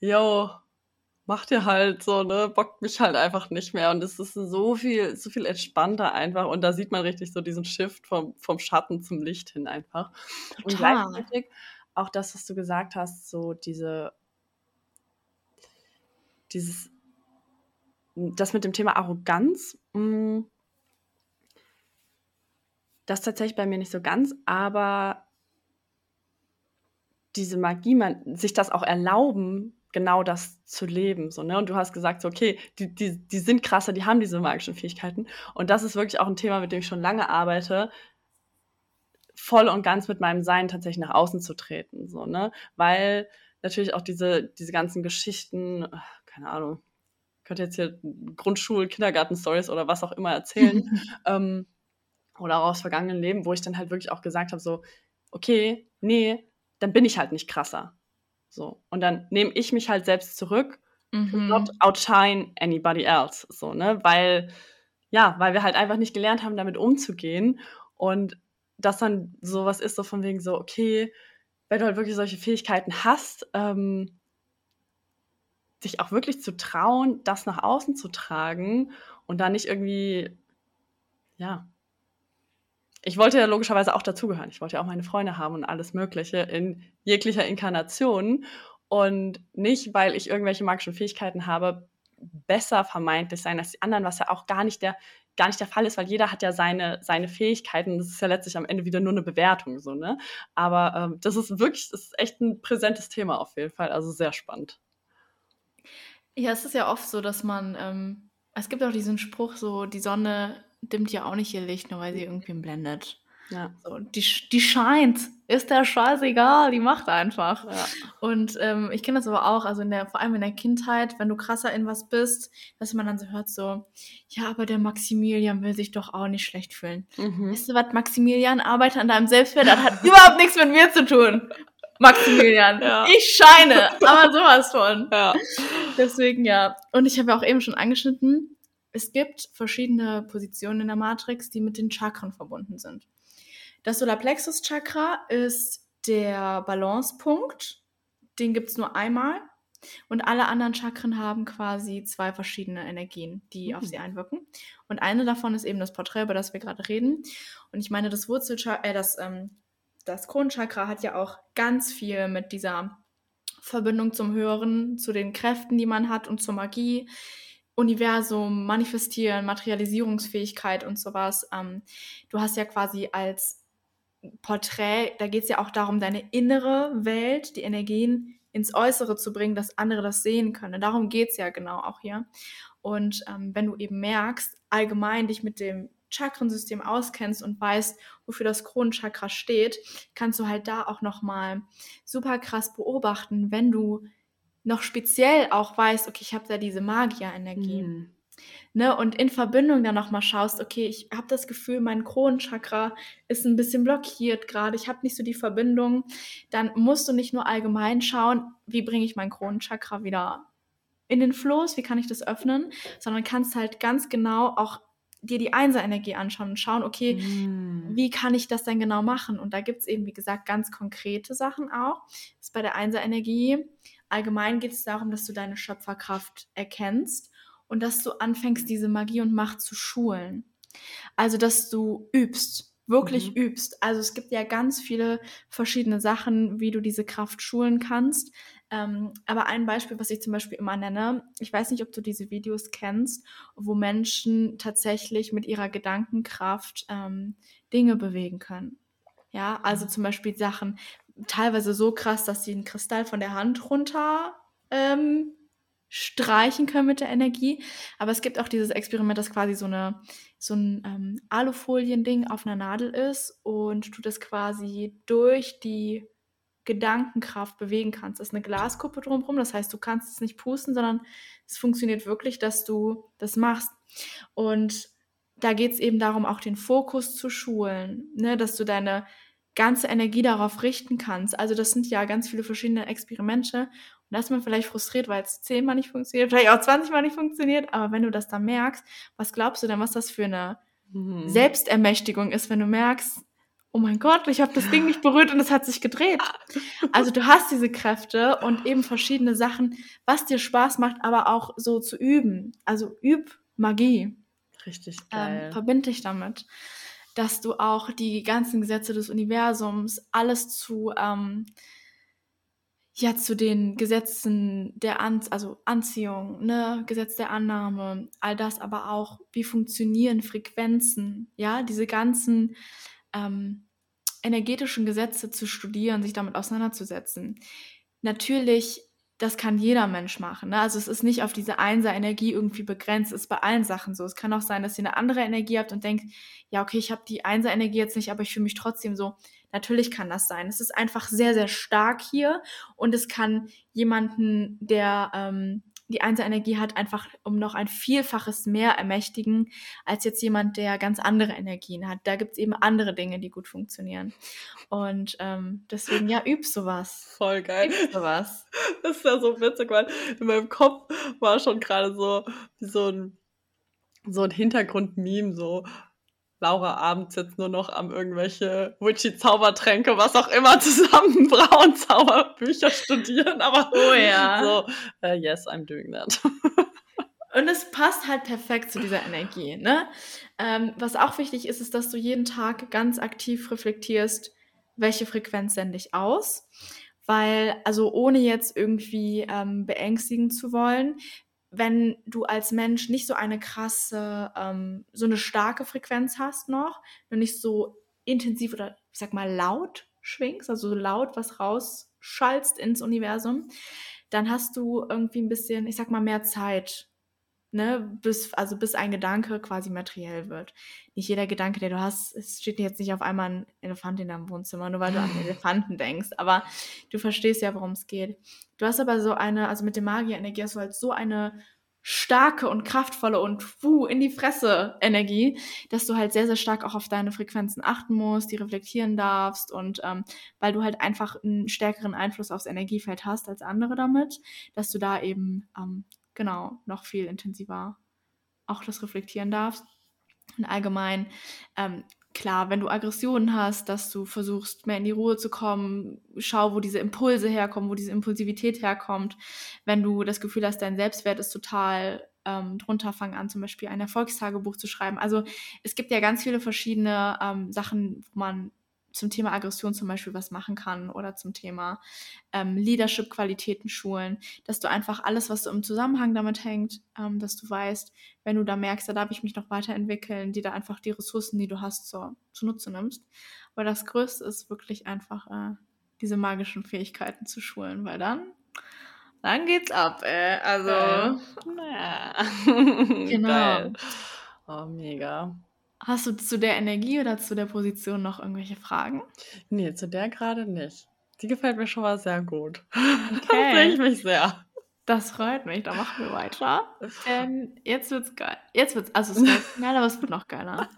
yo, mach dir halt so, ne, bockt mich halt einfach nicht mehr und es ist so viel, so viel entspannter einfach und da sieht man richtig so diesen Shift vom, vom Schatten zum Licht hin einfach. Total. Und gleichzeitig auch das, was du gesagt hast, so diese dieses, das mit dem Thema Arroganz, mm, das tatsächlich bei mir nicht so ganz, aber diese Magie, man, sich das auch erlauben, genau das zu leben. So, ne? Und du hast gesagt, so, okay, die, die, die sind krasser, die haben diese magischen Fähigkeiten. Und das ist wirklich auch ein Thema, mit dem ich schon lange arbeite, voll und ganz mit meinem Sein tatsächlich nach außen zu treten. So, ne? Weil natürlich auch diese, diese ganzen Geschichten, keine Ahnung, ich könnte jetzt hier Grundschul-, Kindergarten-Stories oder was auch immer erzählen. ähm, oder auch aus vergangenen Leben, wo ich dann halt wirklich auch gesagt habe, so, okay, nee, dann bin ich halt nicht krasser. So. Und dann nehme ich mich halt selbst zurück mhm. not outshine anybody else. So, ne? Weil, ja, weil wir halt einfach nicht gelernt haben, damit umzugehen. Und das dann sowas ist, so von wegen so, okay, wenn du halt wirklich solche Fähigkeiten hast, ähm, sich auch wirklich zu trauen, das nach außen zu tragen und da nicht irgendwie, ja. Ich wollte ja logischerweise auch dazugehören. Ich wollte ja auch meine Freunde haben und alles Mögliche in jeglicher Inkarnation. Und nicht, weil ich irgendwelche magischen Fähigkeiten habe, besser vermeintlich sein als die anderen, was ja auch gar nicht der, gar nicht der Fall ist, weil jeder hat ja seine, seine Fähigkeiten. Das ist ja letztlich am Ende wieder nur eine Bewertung, so, ne? Aber ähm, das ist wirklich, das ist echt ein präsentes Thema auf jeden Fall. Also sehr spannend. Ja, es ist ja oft so, dass man, ähm, es gibt auch diesen Spruch, so, die Sonne dimmt ja auch nicht ihr Licht, nur weil sie irgendwen blendet. Ja. So, die, die scheint, ist der scheißegal, die macht einfach. Ja. Und ähm, ich kenne das aber auch, also in der, vor allem in der Kindheit, wenn du krasser in was bist, dass man dann so hört, so, ja, aber der Maximilian will sich doch auch nicht schlecht fühlen. Mhm. Weißt du was, Maximilian arbeitet an deinem Selbstwert, das hat überhaupt nichts mit mir zu tun. Maximilian. Ja. Ich scheine, aber sowas von. Ja. Deswegen ja. Und ich habe ja auch eben schon angeschnitten, es gibt verschiedene Positionen in der Matrix, die mit den Chakren verbunden sind. Das Solarplexus-Chakra ist der Balancepunkt. Den gibt es nur einmal. Und alle anderen Chakren haben quasi zwei verschiedene Energien, die mhm. auf sie einwirken. Und eine davon ist eben das Porträt, über das wir gerade reden. Und ich meine, das Wurzelchakra, äh, das ähm, das Kronchakra hat ja auch ganz viel mit dieser Verbindung zum Höheren, zu den Kräften, die man hat und zur Magie, Universum, Manifestieren, Materialisierungsfähigkeit und sowas. Ähm, du hast ja quasi als Porträt, da geht es ja auch darum, deine innere Welt, die Energien ins Äußere zu bringen, dass andere das sehen können. Darum geht es ja genau auch hier. Und ähm, wenn du eben merkst, allgemein dich mit dem Chakrensystem auskennst und weißt, wofür das Kronenchakra steht, kannst du halt da auch nochmal super krass beobachten, wenn du noch speziell auch weißt, okay, ich habe da diese Magierenergie. Mhm. Ne, und in Verbindung dann nochmal schaust, okay, ich habe das Gefühl, mein Kronenchakra ist ein bisschen blockiert gerade, ich habe nicht so die Verbindung, dann musst du nicht nur allgemein schauen, wie bringe ich mein Kronenchakra wieder in den Floß, wie kann ich das öffnen, sondern kannst halt ganz genau auch dir die Einser-Energie anschauen und schauen, okay, mm. wie kann ich das denn genau machen? Und da gibt es eben, wie gesagt, ganz konkrete Sachen auch. Das ist bei der Einser-Energie. Allgemein geht es darum, dass du deine Schöpferkraft erkennst und dass du anfängst, diese Magie und Macht zu schulen. Also, dass du übst, wirklich mhm. übst. Also es gibt ja ganz viele verschiedene Sachen, wie du diese Kraft schulen kannst. Ähm, aber ein Beispiel, was ich zum Beispiel immer nenne, ich weiß nicht, ob du diese Videos kennst, wo Menschen tatsächlich mit ihrer Gedankenkraft ähm, Dinge bewegen können. Ja, also mhm. zum Beispiel Sachen teilweise so krass, dass sie einen Kristall von der Hand runter ähm, streichen können mit der Energie. Aber es gibt auch dieses Experiment, das quasi so, eine, so ein ähm, Alufolien-Ding auf einer Nadel ist und du das quasi durch die Gedankenkraft bewegen kannst. Das ist eine Glaskuppe drumherum, das heißt, du kannst es nicht pusten, sondern es funktioniert wirklich, dass du das machst. Und da geht es eben darum, auch den Fokus zu schulen, ne? dass du deine ganze Energie darauf richten kannst. Also das sind ja ganz viele verschiedene Experimente. Und da ist man vielleicht frustriert, weil es zehnmal nicht funktioniert, vielleicht auch 20 Mal nicht funktioniert. Aber wenn du das dann merkst, was glaubst du denn, was das für eine mhm. Selbstermächtigung ist, wenn du merkst, oh mein Gott, ich habe das Ding nicht berührt und es hat sich gedreht. Also du hast diese Kräfte und eben verschiedene Sachen, was dir Spaß macht, aber auch so zu üben. Also üb Magie. Richtig ähm, geil. Ähm, verbind dich damit dass du auch die ganzen Gesetze des Universums, alles zu, ähm, ja, zu den Gesetzen der An also Anziehung, ne, Gesetz der Annahme, all das, aber auch, wie funktionieren Frequenzen, ja, diese ganzen ähm, energetischen Gesetze zu studieren, sich damit auseinanderzusetzen. Natürlich das kann jeder Mensch machen. Ne? Also es ist nicht auf diese Einser-Energie irgendwie begrenzt, ist bei allen Sachen so. Es kann auch sein, dass ihr eine andere Energie habt und denkt, ja, okay, ich habe die Einser-Energie jetzt nicht, aber ich fühle mich trotzdem so. Natürlich kann das sein. Es ist einfach sehr, sehr stark hier und es kann jemanden, der ähm, die Einser-Energie hat, einfach um noch ein Vielfaches mehr ermächtigen, als jetzt jemand, der ganz andere Energien hat. Da gibt es eben andere Dinge, die gut funktionieren. Und ähm, deswegen, ja, üb sowas. Voll geil. Üb sowas. Das ist ja so witzig, weil in meinem Kopf war schon gerade so so ein, so ein Hintergrund-Meme, so Laura abends jetzt nur noch am irgendwelche Witchy-Zaubertränke, was auch immer, zusammen Frauenzauberbücher studieren, aber oh ja. so, uh, yes, I'm doing that. Und es passt halt perfekt zu dieser Energie. Ne? Ähm, was auch wichtig ist, ist, dass du jeden Tag ganz aktiv reflektierst, welche Frequenz sende ich aus. Weil, also ohne jetzt irgendwie ähm, beängstigen zu wollen, wenn du als Mensch nicht so eine krasse, ähm, so eine starke Frequenz hast noch, und nicht so intensiv oder ich sag mal laut schwingst, also so laut was rausschallst ins Universum, dann hast du irgendwie ein bisschen, ich sag mal, mehr Zeit, ne, bis, also bis ein Gedanke quasi materiell wird. Nicht jeder Gedanke, der du hast, es steht jetzt nicht auf einmal ein Elefant in deinem Wohnzimmer, nur weil du an Elefanten denkst, aber du verstehst ja, worum es geht. Du hast aber so eine, also mit der Magier-Energie hast du halt so eine starke und kraftvolle und wuh, in die Fresse Energie, dass du halt sehr, sehr stark auch auf deine Frequenzen achten musst, die reflektieren darfst und ähm, weil du halt einfach einen stärkeren Einfluss aufs Energiefeld hast als andere damit, dass du da eben ähm, genau noch viel intensiver auch das reflektieren darfst. Und allgemein, ähm, klar, wenn du Aggressionen hast, dass du versuchst, mehr in die Ruhe zu kommen, schau, wo diese Impulse herkommen, wo diese Impulsivität herkommt. Wenn du das Gefühl hast, dein Selbstwert ist total ähm, drunter, fang an, zum Beispiel ein Erfolgstagebuch zu schreiben. Also es gibt ja ganz viele verschiedene ähm, Sachen, wo man zum Thema Aggression zum Beispiel was machen kann oder zum Thema ähm, Leadership-Qualitäten schulen, dass du einfach alles, was so im Zusammenhang damit hängt, ähm, dass du weißt, wenn du da merkst, da darf ich mich noch weiterentwickeln, die da einfach die Ressourcen, die du hast, so, zunutze nimmst. Aber das Größte ist wirklich einfach, äh, diese magischen Fähigkeiten zu schulen, weil dann dann geht's ab, ey. Also. Naja. Genau. Geil. Oh, mega. Hast du zu der Energie oder zu der Position noch irgendwelche Fragen? Nee, zu der gerade nicht. Die gefällt mir schon mal sehr gut. Okay. Da freue ich mich sehr. Das freut mich, da machen wir weiter. Denn jetzt wird's geil. Jetzt wird's, also es wird geil, aber es wird noch geiler.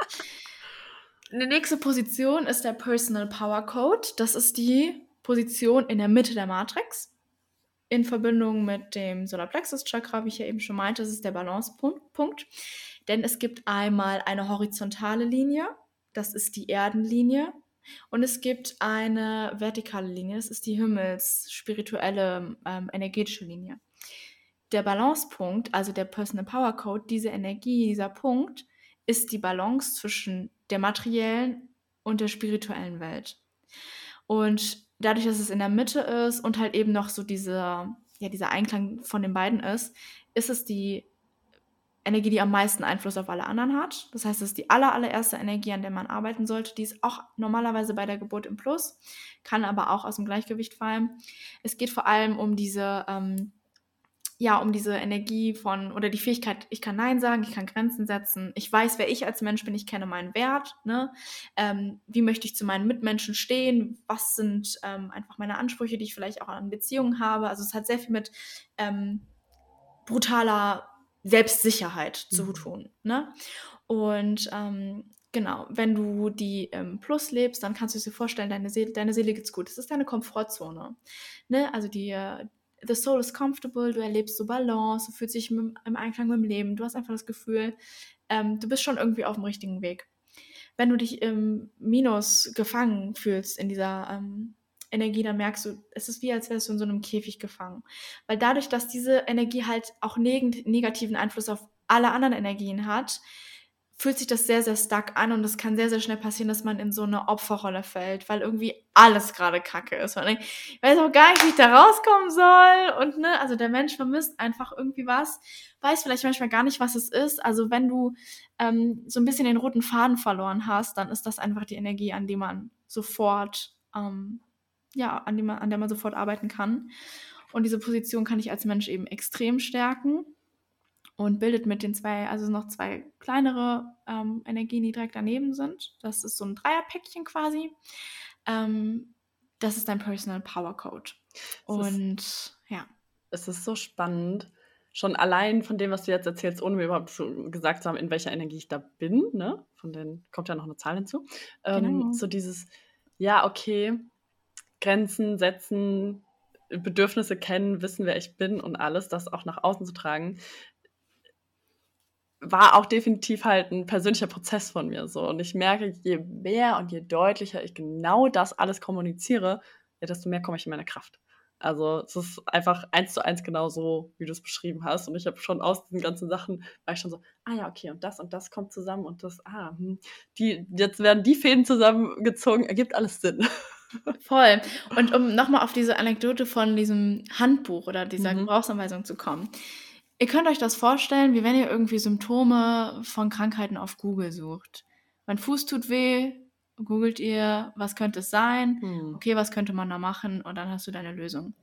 Die nächste Position ist der Personal Power Code. Das ist die Position in der Mitte der Matrix. In Verbindung mit dem Solarplexus Chakra, wie ich ja eben schon meinte, das ist der Balancepunkt. Denn es gibt einmal eine horizontale Linie, das ist die Erdenlinie. Und es gibt eine vertikale Linie, das ist die himmelsspirituelle ähm, energetische Linie. Der Balancepunkt, also der Personal Power Code, diese Energie, dieser Punkt, ist die Balance zwischen der materiellen und der spirituellen Welt. Und dadurch, dass es in der Mitte ist und halt eben noch so diese, ja, dieser Einklang von den beiden ist, ist es die Energie, die am meisten Einfluss auf alle anderen hat. Das heißt, es ist die aller, allererste Energie, an der man arbeiten sollte. Die ist auch normalerweise bei der Geburt im Plus, kann aber auch aus dem Gleichgewicht fallen. Es geht vor allem um diese, ähm, ja, um diese Energie von oder die Fähigkeit, ich kann Nein sagen, ich kann Grenzen setzen, ich weiß, wer ich als Mensch bin, ich kenne meinen Wert, ne? Ähm, wie möchte ich zu meinen Mitmenschen stehen, was sind ähm, einfach meine Ansprüche, die ich vielleicht auch an Beziehungen habe. Also es hat sehr viel mit ähm, brutaler Selbstsicherheit zu Mhm. tun. Ne? Und ähm, genau, wenn du die im Plus lebst, dann kannst du dir vorstellen, deine Seele, deine Seele geht's gut. Das ist deine Komfortzone. Ne? Also die, äh, the soul is comfortable, du erlebst so Balance, du fühlst dich im, im Einklang mit dem Leben, du hast einfach das Gefühl, ähm, du bist schon irgendwie auf dem richtigen Weg. Wenn du dich im Minus gefangen fühlst in dieser ähm, Energie, dann merkst du, es ist wie, als wärst du in so einem Käfig gefangen. Weil dadurch, dass diese Energie halt auch neg negativen Einfluss auf alle anderen Energien hat, fühlt sich das sehr, sehr stuck an und es kann sehr, sehr schnell passieren, dass man in so eine Opferrolle fällt, weil irgendwie alles gerade kacke ist. Man ich weiß auch gar nicht, wie ich da rauskommen soll. Und ne, also der Mensch vermisst einfach irgendwie was, weiß vielleicht manchmal gar nicht, was es ist. Also wenn du ähm, so ein bisschen den roten Faden verloren hast, dann ist das einfach die Energie, an die man sofort, ähm, ja, an, die man, an der man sofort arbeiten kann. Und diese Position kann ich als Mensch eben extrem stärken und bildet mit den zwei, also noch zwei kleinere ähm, Energien, die direkt daneben sind. Das ist so ein Dreierpäckchen quasi. Ähm, das ist dein Personal Power Code. Und ja. Es ist so spannend, schon allein von dem, was du jetzt erzählst, ohne mir überhaupt so gesagt zu haben, in welcher Energie ich da bin, ne? Von den kommt ja noch eine Zahl hinzu. Ähm, Genau. so dieses, ja, okay, Grenzen setzen, Bedürfnisse kennen, wissen, wer ich bin und alles, das auch nach außen zu tragen, war auch definitiv halt ein persönlicher Prozess von mir so. Und ich merke, je mehr und je deutlicher ich genau das alles kommuniziere, ja, desto mehr komme ich in meine Kraft. Also es ist einfach eins zu eins genau so, wie du es beschrieben hast. Und ich habe schon aus diesen ganzen Sachen, war ich schon so, ah ja, okay, und das und das kommt zusammen und das, ah, hm, die, jetzt werden die Fäden zusammengezogen, ergibt alles Sinn. Voll. Und um nochmal auf diese Anekdote von diesem Handbuch oder dieser Mhm. Gebrauchsanweisung zu kommen. Ihr könnt euch das vorstellen, wie wenn ihr irgendwie Symptome von Krankheiten auf Google sucht. Mein Fuß tut weh, googelt ihr, was könnte es sein? Hm. Okay, was könnte man da machen? Und dann hast du deine Lösung.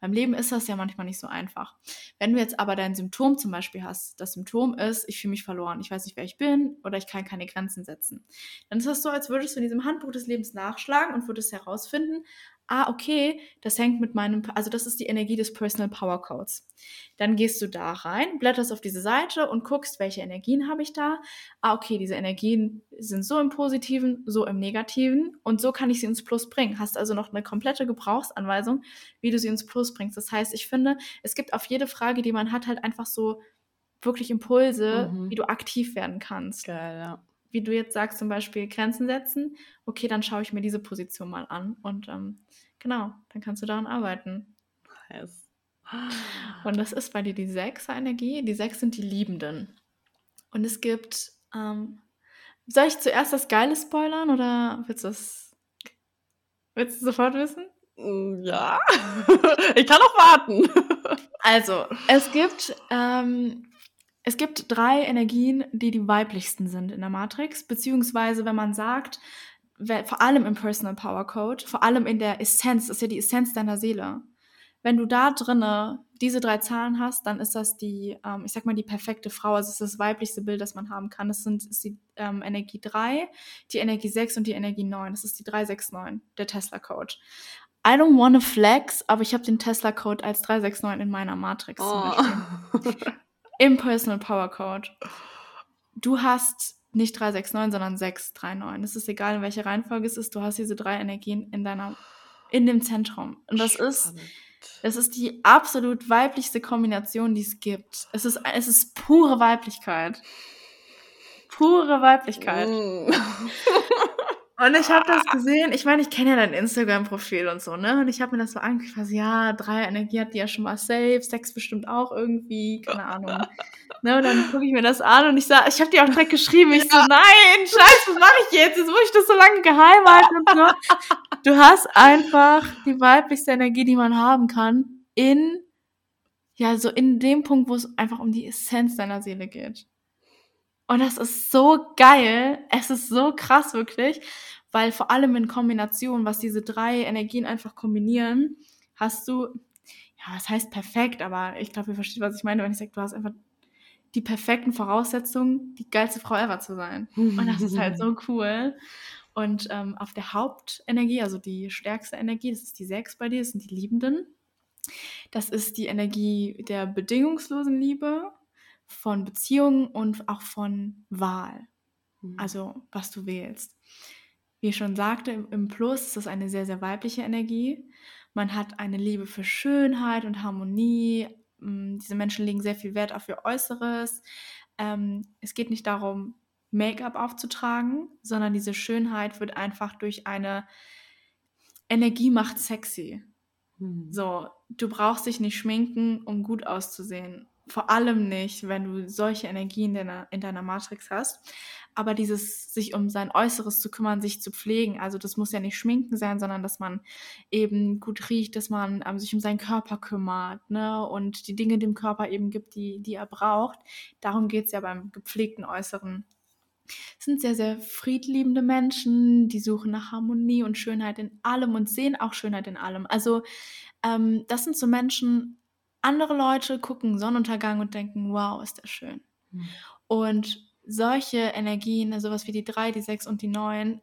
Beim Leben ist das ja manchmal nicht so einfach. Wenn du jetzt aber dein Symptom zum Beispiel hast, das Symptom ist, ich fühle mich verloren, ich weiß nicht, wer ich bin oder ich kann keine Grenzen setzen, dann ist das so, als würdest du in diesem Handbuch des Lebens nachschlagen und würdest herausfinden, ah, okay, das hängt mit meinem, also das ist die Energie des Personal Power Codes. Dann gehst du da rein, blätterst auf diese Seite und guckst, welche Energien habe ich da. Ah, okay, diese Energien sind so im Positiven, so im Negativen und so kann ich sie ins Plus bringen. Hast also noch eine komplette Gebrauchsanweisung, wie du sie ins Plus bringst. Das heißt, ich finde, es gibt auf jede Frage, die man hat, halt einfach so wirklich Impulse, Mhm. wie du aktiv werden kannst Geil, ja. Wie du jetzt sagst, zum Beispiel Grenzen setzen, okay, dann schaue ich mir diese Position mal an und ähm, genau, dann kannst du daran arbeiten. Nice. Und das ist bei dir die Sechser-Energie. Die Sechs sind die Liebenden. Und es gibt, ähm, soll ich zuerst das Geile spoilern oder willst du das, willst du sofort wissen? Mm, Ja. ich kann auch warten. Also, es gibt, ähm, es gibt drei Energien, die die weiblichsten sind in der Matrix, beziehungsweise wenn man sagt, vor allem im Personal Power Code, vor allem in der Essenz, das ist ja die Essenz deiner Seele. wenn du da drinne diese drei Zahlen hast, dann ist das die, ähm, ich sag mal, die perfekte Frau. Also es ist das weiblichste Bild, das man haben kann. Das sind, ist die ähm, Energie 3, die Energie 6 und die Energie 9. Das ist die 369, der Tesla-Code. I don't wanna flex, aber ich habe den Tesla-Code als 369 in meiner Matrix oh. Im Personal Power Code. Du hast nicht 369, sondern 639. Es ist egal, in welcher Reihenfolge es ist. Du hast diese drei Energien in deiner, in dem Zentrum. Und das Spannend. ist es ist die absolut weiblichste Kombination, die es gibt. Es ist, es ist pure Weiblichkeit. Pure Weiblichkeit. Mm. Und ich habe das gesehen, ich meine, ich kenne ja dein Instagram-Profil und so, ne? Und ich habe mir das so angeguckt, ja, drei Energie hat die ja schon mal safe, Sex bestimmt auch irgendwie, keine Ahnung. ne? Und dann gucke ich mir das an und ich sag, ich habe dir auch direkt geschrieben, ich ja. so, nein, scheiße, was mache ich jetzt? Jetzt muss ich das so lange geheim halten und so. Du hast einfach die weiblichste Energie, die man haben kann, in, ja, so in dem Punkt, wo es einfach um die Essenz deiner Seele geht. Und das ist so geil. Es ist so krass, wirklich. Weil vor allem in Kombination, was diese drei Energien einfach kombinieren, hast du, ja, was heißt perfekt, aber ich glaube, ihr versteht, was ich meine, wenn ich sage, du hast einfach die perfekten Voraussetzungen, die geilste Frau ever zu sein. Und das ist halt so cool. Und ähm, auf der Hauptenergie, also die stärkste Energie, das ist die Sechs bei dir, das sind die Liebenden. Das ist die Energie der bedingungslosen Liebe von Beziehungen und auch von Wahl. Mhm. Also was du wählst. Wie ich schon sagte, im Plus ist das eine sehr, sehr weibliche Energie. Man hat eine Liebe für Schönheit und Harmonie. Mm, diese Menschen legen sehr viel Wert auf ihr Äußeres. Ähm, es geht nicht darum, Make-up aufzutragen, sondern diese Schönheit wird einfach durch eine Energie macht sexy. Mhm. So, du brauchst dich nicht schminken, um gut auszusehen. Vor allem nicht, wenn du solche Energien in deiner, in deiner Matrix hast. Aber dieses, sich um sein Äußeres zu kümmern, sich zu pflegen, also das muss ja nicht schminken sein, sondern dass man eben gut riecht, dass man ähm, sich um seinen Körper kümmert, ne? Und die Dinge dem Körper eben gibt, die, die er braucht. Darum geht es ja beim gepflegten Äußeren. Es sind sehr, sehr friedliebende Menschen, die suchen nach Harmonie und Schönheit in allem und sehen auch Schönheit in allem. Also ähm, das sind so Menschen, andere Leute gucken Sonnenuntergang und denken, wow, ist das schön. Mhm. Und solche Energien, also sowas wie die drei, die sechs und die neun,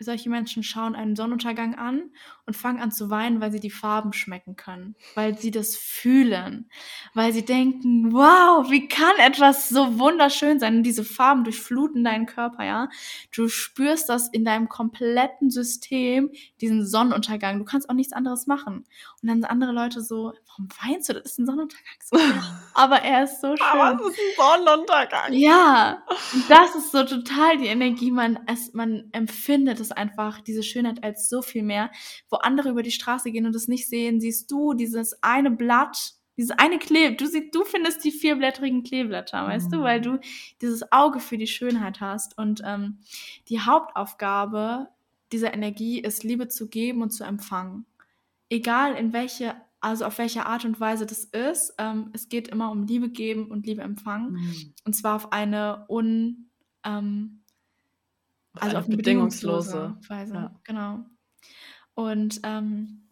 solche Menschen schauen einen Sonnenuntergang an und fangen an zu weinen, weil sie die Farben schmecken können, weil sie das fühlen, weil sie denken, wow, wie kann etwas so wunderschön sein? Und diese Farben durchfluten deinen Körper, ja. Du spürst das in deinem kompletten System, diesen Sonnenuntergang. Du kannst auch nichts anderes machen. Und dann sind andere Leute so, warum weinst du? Das ist ein Sonnenuntergang. So, aber er ist so schön. Aber es ist ein Sonnenuntergang. Ja, das ist so total die Energie, man, es, man empfindet es einfach diese Schönheit als so viel mehr. Wo andere über die Straße gehen und es nicht sehen, siehst du dieses eine Blatt, dieses eine Kleb. Du, siehst, du findest die vierblättrigen Kleeblätter, weißt du, weil du mhm. dieses Auge für die Schönheit hast. Und ähm, die Hauptaufgabe dieser Energie ist, Liebe zu geben und zu empfangen. Egal in welche also auf welche Art und Weise das ist. Ähm, es geht immer um Liebe geben und Liebe empfangen. Mhm. Und zwar auf eine un, ähm, also auf eine bedingungslose, Weise. Ja. Genau. Und ähm,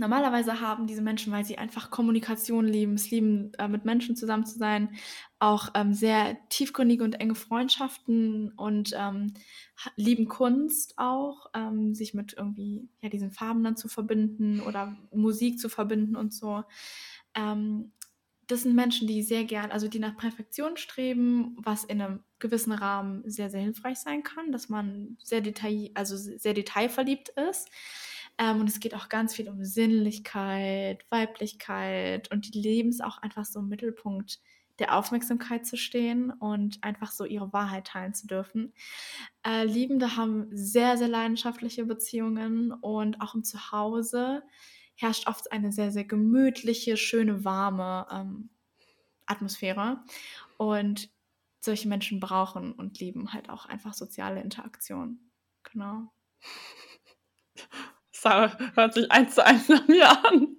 normalerweise haben diese Menschen, weil sie einfach Kommunikation lieben, es lieben, äh, mit Menschen zusammen zu sein, auch ähm, sehr tiefgründige und enge Freundschaften und ähm, lieben Kunst auch, ähm, sich mit irgendwie ja, diesen Farben dann zu verbinden oder Musik zu verbinden und so. Ähm, das sind Menschen, die sehr gern, also die nach Perfektion streben, was in einem gewissen Rahmen sehr, sehr hilfreich sein kann, dass man sehr detail, also sehr detailverliebt ist. Ähm, und es geht auch ganz viel um Sinnlichkeit, Weiblichkeit und die leben es auch einfach so im Mittelpunkt der Aufmerksamkeit zu stehen und einfach so ihre Wahrheit teilen zu dürfen. Äh, Liebende haben sehr, sehr leidenschaftliche Beziehungen und auch im Zuhause herrscht oft eine sehr, sehr gemütliche, schöne, warme ähm, Atmosphäre. Und solche Menschen brauchen und lieben halt auch einfach soziale Interaktion. Genau. Sarah hört sich eins zu eins nach mir an.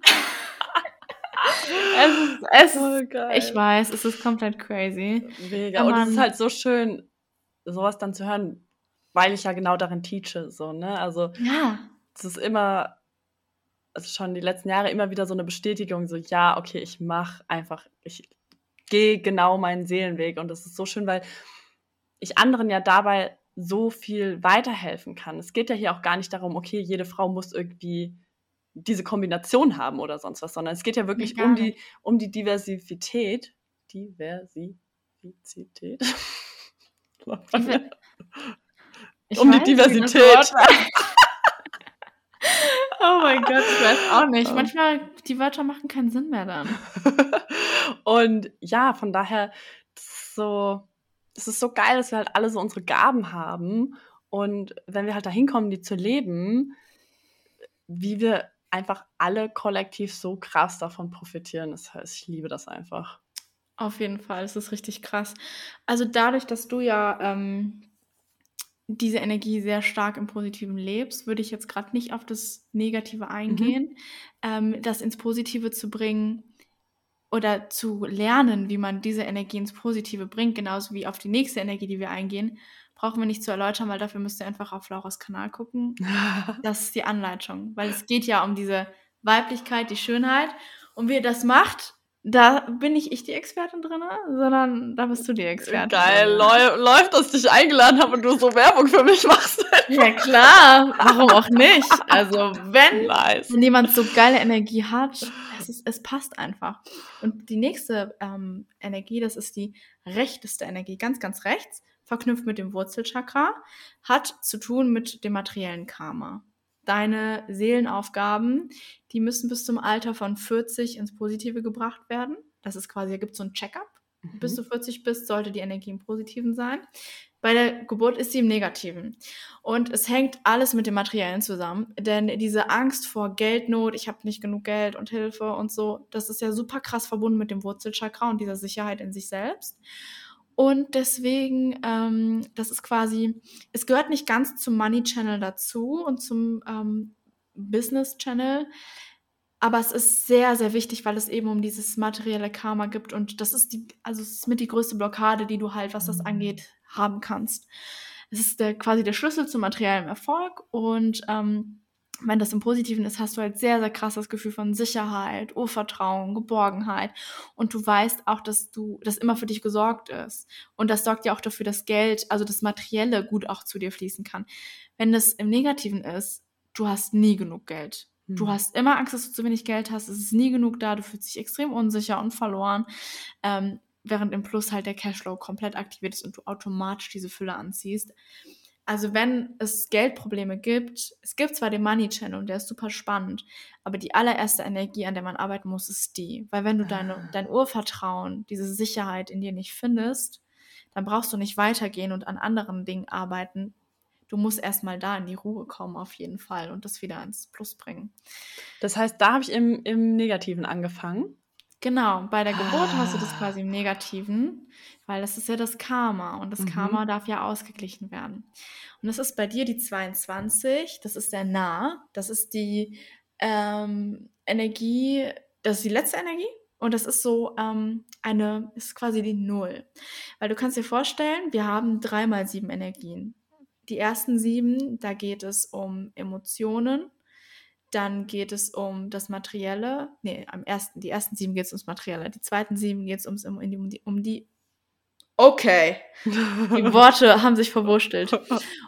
es ist, es oh, ist, ich weiß, es ist komplett crazy. Mega. Und es ist halt so schön, sowas dann zu hören, weil ich ja genau darin teache, so, ne? Also, ja. es ist immer also schon die letzten Jahre immer wieder so eine Bestätigung, so ja, okay, ich mache einfach, ich gehe genau meinen Seelenweg und das ist so schön, weil ich anderen ja dabei so viel weiterhelfen kann. Es geht ja hier auch gar nicht darum, okay, jede Frau muss irgendwie diese Kombination haben oder sonst was, sondern es geht ja wirklich um die, um die Diversität. Diversität. Ich um die Diversität. oh mein Gott, ich weiß auch nicht. Manchmal, die Wörter machen keinen Sinn mehr dann. Und ja, von daher, so, es ist so geil, dass wir halt alle so unsere Gaben haben. Und wenn wir halt dahin kommen, die zu leben, wie wir einfach alle kollektiv so krass davon profitieren. Das heißt, ich liebe das einfach. Auf jeden Fall, es ist richtig krass. Also dadurch, dass du ja ähm, diese Energie sehr stark im Positiven lebst, würde ich jetzt gerade nicht auf das Negative eingehen. Mhm. Ähm, das ins Positive zu bringen oder zu lernen, wie man diese Energie ins Positive bringt, genauso wie auf die nächste Energie, die wir eingehen, brauchen wir nicht zu erläutern, weil dafür müsst ihr einfach auf Lauras Kanal gucken. Das ist die Anleitung, weil es geht ja um diese Weiblichkeit, die Schönheit. Und wie ihr das macht, da bin nicht ich die Expertin drin, sondern da bist du die Expertin. Geil, läu läuft, dass ich dich eingeladen habe und du so Werbung für mich machst. Ja klar, warum auch nicht? Also wenn, nice. wenn jemand so geile Energie hat, es, ist, es passt einfach. Und die nächste ähm, Energie, das ist die rechteste Energie, ganz, ganz rechts, verknüpft mit dem Wurzelchakra, hat zu tun mit dem materiellen Karma deine Seelenaufgaben, die müssen bis zum Alter von 40 ins Positive gebracht werden. Das ist quasi, da gibt es so ein Check-up. Mhm. Bis du 40 bist, sollte die Energie im Positiven sein. Bei der Geburt ist sie im Negativen. Und es hängt alles mit dem Materiellen zusammen. Denn diese Angst vor Geldnot, ich habe nicht genug Geld und Hilfe und so, das ist ja super krass verbunden mit dem Wurzelchakra und dieser Sicherheit in sich selbst. Und deswegen, ähm, das ist quasi, es gehört nicht ganz zum Money Channel dazu und zum ähm, Business Channel, aber es ist sehr, sehr wichtig, weil es eben um dieses materielle Karma gibt und das ist die, also es ist mit die größte Blockade, die du halt, was das angeht, haben kannst. Es ist der, quasi der Schlüssel zum materiellen Erfolg und ähm, wenn das im Positiven ist, hast du halt sehr, sehr krass das Gefühl von Sicherheit, Urvertrauen, Geborgenheit. Und du weißt auch, dass du, dass immer für dich gesorgt ist. Und das sorgt ja auch dafür, dass Geld, also das Materielle gut auch zu dir fließen kann. Wenn das im Negativen ist, du hast nie genug Geld. Mhm. Du hast immer Angst, dass du zu wenig Geld hast. Es ist nie genug da. Du fühlst dich extrem unsicher und verloren. Ähm, während im Plus halt der Cashflow komplett aktiviert ist und du automatisch diese Fülle anziehst also wenn es Geldprobleme gibt, es gibt zwar den Money Channel und der ist super spannend, aber die allererste Energie, an der man arbeiten muss, ist die. Weil wenn du deine, ah. dein Urvertrauen, diese Sicherheit in dir nicht findest, dann brauchst du nicht weitergehen und an anderen Dingen arbeiten. Du musst erstmal da in die Ruhe kommen, auf jeden Fall, und das wieder ins Plus bringen. Das heißt, da habe ich im, im Negativen angefangen. Genau, bei der Geburt ah. hast du das ah. quasi im Negativen, weil das ist ja das Karma und das mhm. Karma darf ja ausgeglichen werden. Und das ist bei dir die 22, das ist der Nah, das ist die ähm, Energie, das ist die letzte Energie und das ist so ähm, eine, ist quasi die Null. Weil du kannst dir vorstellen, wir haben drei mal sieben Energien. Die ersten sieben, da geht es um Emotionen, dann geht es um das Materielle. Nee, am ersten, die ersten sieben geht es ums Materielle. Die zweiten sieben geht es ums, um, um, die, um die. Okay. Die Worte haben sich verwurschtelt.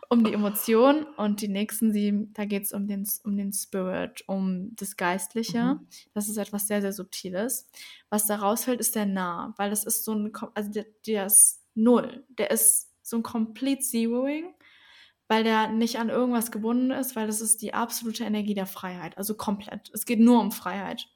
Um die Emotion und die nächsten sieben, da geht es um den, um den Spirit, um das Geistliche. Mhm. Das ist etwas sehr, sehr Subtiles. Was da rausfällt, ist der Nah, weil das ist so ein, also der, der ist Null. Der ist so ein Complete Zeroing weil der nicht an irgendwas gebunden ist, weil das ist die absolute Energie der Freiheit, also komplett. Es geht nur um Freiheit.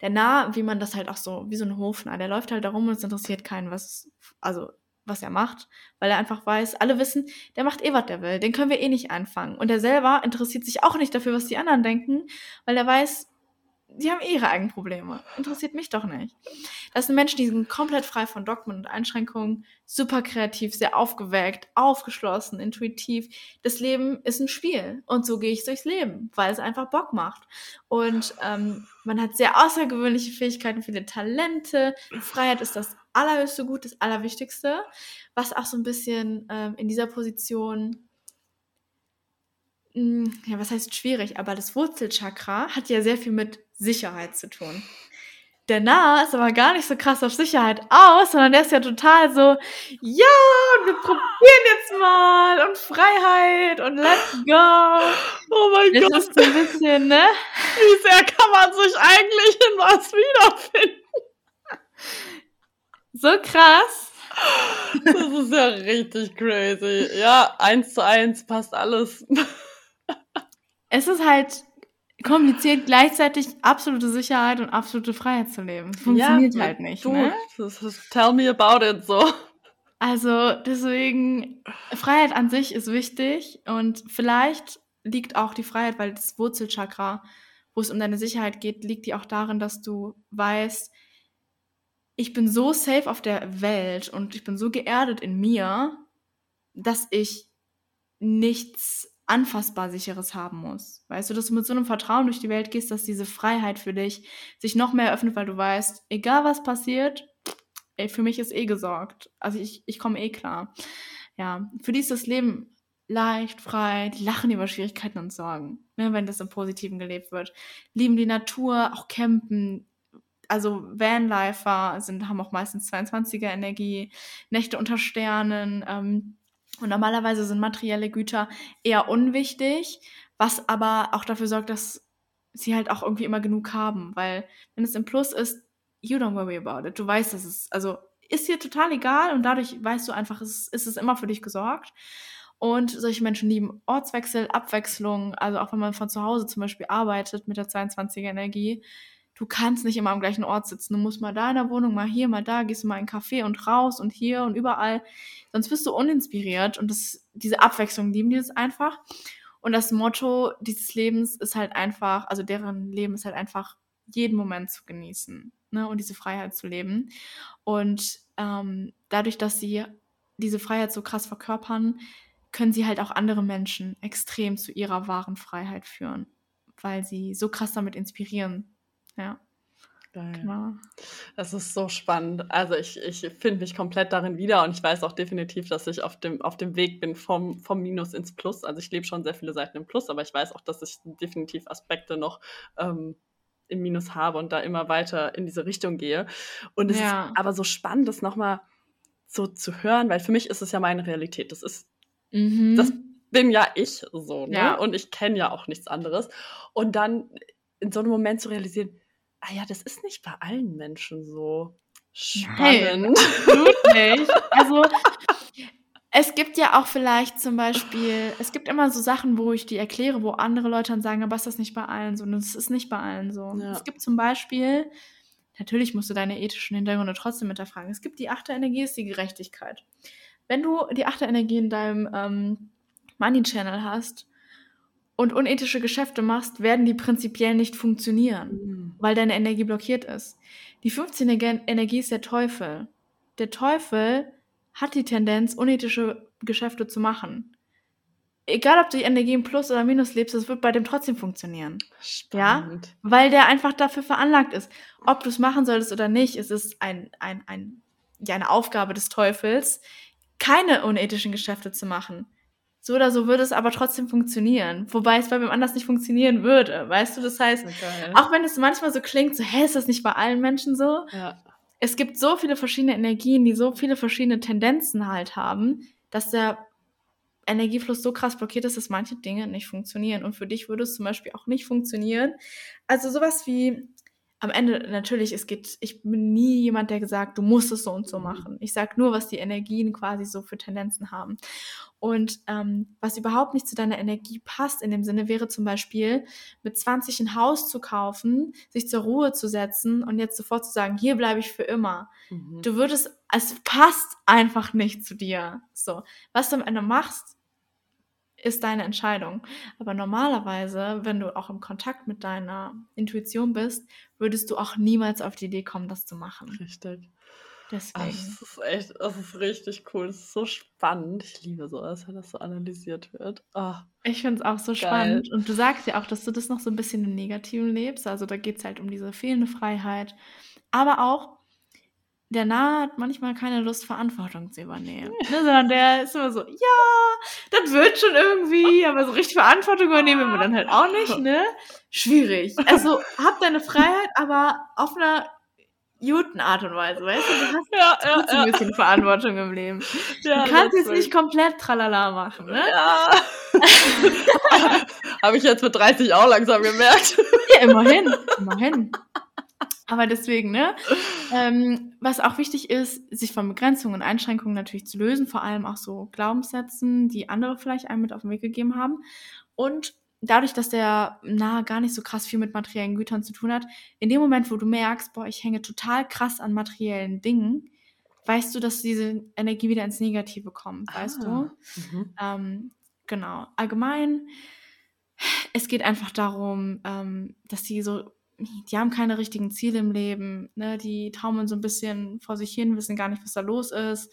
Der Nah, wie man das halt auch so, wie so ein Hofnah, der läuft halt da rum und es interessiert keinen, was, also, was er macht, weil er einfach weiß, alle wissen, der macht eh, was der will, den können wir eh nicht anfangen. Und er selber interessiert sich auch nicht dafür, was die anderen denken, weil er weiß, die haben ihre eigenen Probleme. Interessiert mich doch nicht. Das sind Menschen, die sind komplett frei von Dogmen und Einschränkungen, super kreativ, sehr aufgeweckt, aufgeschlossen, intuitiv. Das Leben ist ein Spiel und so gehe ich durchs Leben, weil es einfach Bock macht. Und ähm, man hat sehr außergewöhnliche Fähigkeiten, viele Talente. Freiheit ist das allerhöchste Gut, das Allerwichtigste, was auch so ein bisschen ähm, in dieser Position mm, ja, was heißt schwierig, aber das Wurzelchakra hat ja sehr viel mit Sicherheit zu tun. Der Nah ist aber gar nicht so krass auf Sicherheit aus, sondern der ist ja total so, ja, wir probieren jetzt mal und Freiheit und let's go. Oh mein Das Gott, ist so ein bisschen, ne? wie sehr kann man sich eigentlich in was wiederfinden? So krass. Das ist ja richtig crazy. Ja, eins zu eins passt alles. Es ist halt kompliziert, gleichzeitig absolute Sicherheit und absolute Freiheit zu leben. Funktioniert Ja, halt nicht, Du, ne? tell me about it so. Also deswegen, Freiheit an sich ist wichtig und vielleicht liegt auch die Freiheit, weil das Wurzelchakra, wo es um deine Sicherheit geht, liegt die auch darin, dass du weißt, ich bin so safe auf der Welt und ich bin so geerdet in mir, dass ich nichts anfassbar sicheres haben muss. Weißt du, dass du mit so einem Vertrauen durch die Welt gehst, dass diese Freiheit für dich sich noch mehr öffnet, weil du weißt, egal was passiert, ey, für mich ist eh gesorgt. Also ich, ich komme eh klar. Ja, für die ist das Leben leicht, frei, die lachen über Schwierigkeiten und Sorgen, ne, wenn das im Positiven gelebt wird. Lieben die Natur, auch campen. Also Vanlifer sind, haben auch meistens 22er Energie, Nächte unter Sternen. Ähm, und normalerweise sind materielle Güter eher unwichtig, was aber auch dafür sorgt, dass sie halt auch irgendwie immer genug haben. Weil wenn es im Plus ist, you don't worry about it. Du weißt, dass es, also ist dir total egal und dadurch weißt du einfach, es ist es immer für dich gesorgt. Und solche Menschen lieben Ortswechsel, Abwechslung, also auch wenn man von zu Hause zum Beispiel arbeitet mit der 22er Energie, du kannst nicht immer am gleichen Ort sitzen. Du musst mal da in der Wohnung, mal hier, mal da, gehst du mal in einen Café und raus und hier und überall. Sonst bist du uninspiriert und das, diese Abwechslung lieben die das einfach. Und das Motto dieses Lebens ist halt einfach, also deren Leben ist halt einfach, jeden Moment zu genießen ne, und diese Freiheit zu leben. Und ähm, dadurch, dass sie diese Freiheit so krass verkörpern, können sie halt auch andere Menschen extrem zu ihrer wahren Freiheit führen, weil sie so krass damit inspirieren. Ja, Geil. genau. Das ist so spannend. Also ich, ich finde mich komplett darin wieder und ich weiß auch definitiv, dass ich auf dem, auf dem Weg bin vom, vom Minus ins Plus. Also ich lebe schon sehr viele Seiten im Plus, aber ich weiß auch, dass ich definitiv Aspekte noch ähm, im Minus habe und da immer weiter in diese Richtung gehe. Und es Ja. ist aber so spannend, das nochmal so zu hören, weil für mich ist es ja meine Realität. Das ist Mhm. das bin ja ich so, ne? Ja. Und ich kenne ja auch nichts anderes. Und dann in so einem Moment zu realisieren, ah ja, das ist nicht bei allen Menschen so Nein. spannend. Absolut nicht. Also es gibt ja auch vielleicht zum Beispiel, es gibt immer so Sachen, wo ich die erkläre, wo andere Leute dann sagen, aber ist das nicht bei allen so? Und das ist nicht bei allen so. Ja. Es gibt zum Beispiel, natürlich musst du deine ethischen Hintergründe trotzdem hinterfragen. Es gibt die achte Energie, ist die Gerechtigkeit. Wenn du die achte Energie in deinem ähm, Money Channel hast und unethische Geschäfte machst, werden die prinzipiell nicht funktionieren Mhm. weil deine Energie blockiert ist. Die 15. Gen- Energie ist der Teufel. Der Teufel hat die Tendenz, unethische Geschäfte zu machen. Egal, ob du die Energie im Plus oder Minus lebst, es wird bei dem trotzdem funktionieren. Spannend. Weil der einfach dafür veranlagt ist. Ob du es machen solltest oder nicht, es ist ein, ein, ein, ja, eine Aufgabe des Teufels, keine unethischen Geschäfte zu machen. So oder so würde es aber trotzdem funktionieren. Wobei es bei wem anders nicht funktionieren würde. Weißt du, das heißt, geil. auch wenn es manchmal so klingt, so, hä, ist das nicht bei allen Menschen so? ja. Es gibt so viele verschiedene Energien, die so viele verschiedene Tendenzen halt haben, dass der Energiefluss so krass blockiert ist, dass manche Dinge nicht funktionieren. Und für dich würde es zum Beispiel auch nicht funktionieren. Also sowas wie, am Ende natürlich, es geht, ich bin nie jemand, der gesagt, du musst es so und so Mhm. machen. Ich sag nur, was die Energien quasi so für Tendenzen haben. Und ähm, was überhaupt nicht zu deiner Energie passt in dem Sinne, wäre zum Beispiel mit 20 ein Haus zu kaufen, sich zur Ruhe zu setzen und jetzt sofort zu sagen, hier bleibe ich für immer. Mhm. Du würdest, es passt einfach nicht zu dir. So, was du am Ende machst, ist deine Entscheidung. Aber normalerweise, wenn du auch im Kontakt mit deiner Intuition bist, würdest du auch niemals auf die Idee kommen, das zu machen. Richtig. Deswegen. das ist echt, das ist richtig cool. Das ist so spannend. Ich liebe sowas, wenn das so analysiert wird. Ah, Ich finde es auch so Geil. spannend. Und du sagst ja auch, dass du das noch so ein bisschen im Negativen lebst. Also da geht es halt um diese fehlende Freiheit. Aber auch, der Nah hat manchmal keine Lust, Verantwortung zu übernehmen. Ne, sondern der ist immer so, ja, das wird schon irgendwie, aber so richtig Verantwortung übernehmen wir dann halt auch nicht, ne? Schwierig. Also hab deine Freiheit, aber auf einer guten Art und Weise, weißt du? Du hast ja, ja, ja. ein bisschen Verantwortung im Leben. Ja, du kannst jetzt nicht komplett tralala machen, ne? Ja. Habe ich jetzt mit 30 auch langsam gemerkt. Ja, immerhin. Immerhin. Aber deswegen, ne? Ähm, was auch wichtig ist, sich von Begrenzungen und Einschränkungen natürlich zu lösen, vor allem auch so Glaubenssätzen, die andere vielleicht einem mit auf den Weg gegeben haben. Und dadurch, dass der nahe gar nicht so krass viel mit materiellen Gütern zu tun hat, in dem Moment, wo du merkst, boah, ich hänge total krass an materiellen Dingen, weißt du, dass diese Energie wieder ins Negative kommt, ah, weißt du? Mhm. Ähm, genau. Allgemein, es geht einfach darum, ähm, dass die so die haben keine richtigen Ziele im Leben, ne? die taumeln so ein bisschen vor sich hin, wissen gar nicht, was da los ist,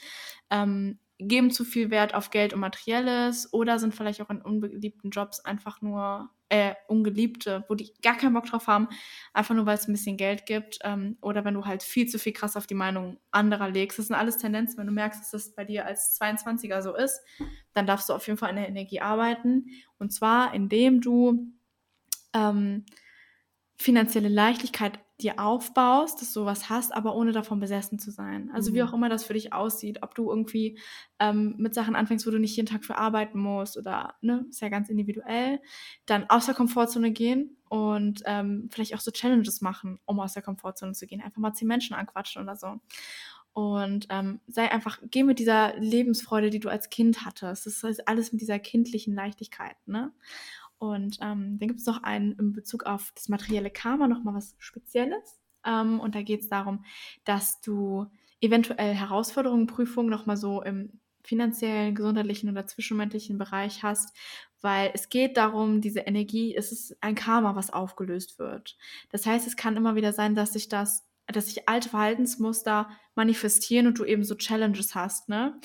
ähm, geben zu viel Wert auf Geld und Materielles oder sind vielleicht auch in unbeliebten Jobs einfach nur äh, Ungeliebte, wo die gar keinen Bock drauf haben, einfach nur weil es ein bisschen Geld gibt ähm, oder wenn du halt viel zu viel krass auf die Meinung anderer legst. Das sind alles Tendenzen, wenn du merkst, dass das bei dir als 22er so ist, dann darfst du auf jeden Fall in der Energie arbeiten und zwar indem du ähm, finanzielle Leichtigkeit dir aufbaust, dass du was hast, aber ohne davon besessen zu sein. Also mhm. wie auch immer das für dich aussieht, ob du irgendwie ähm, mit Sachen anfängst, wo du nicht jeden Tag für arbeiten musst oder, ne, ist ja ganz individuell, dann aus der Komfortzone gehen und ähm, vielleicht auch so Challenges machen, um aus der Komfortzone zu gehen. Einfach mal zehn Menschen anquatschen oder so. Und ähm, sei einfach, geh mit dieser Lebensfreude, die du als Kind hattest. Das ist alles mit dieser kindlichen Leichtigkeit, ne? Und ähm, dann gibt es noch einen in Bezug auf das materielle Karma nochmal was Spezielles. Ähm, und da geht es darum, dass du eventuell Herausforderungen, Prüfungen nochmal so im finanziellen, gesundheitlichen oder zwischenmenschlichen Bereich hast, weil es geht darum, diese Energie, es ist ein Karma, was aufgelöst wird. Das heißt, es kann immer wieder sein, dass sich das dass sich alte Verhaltensmuster manifestieren und du eben so Challenges hast, ne?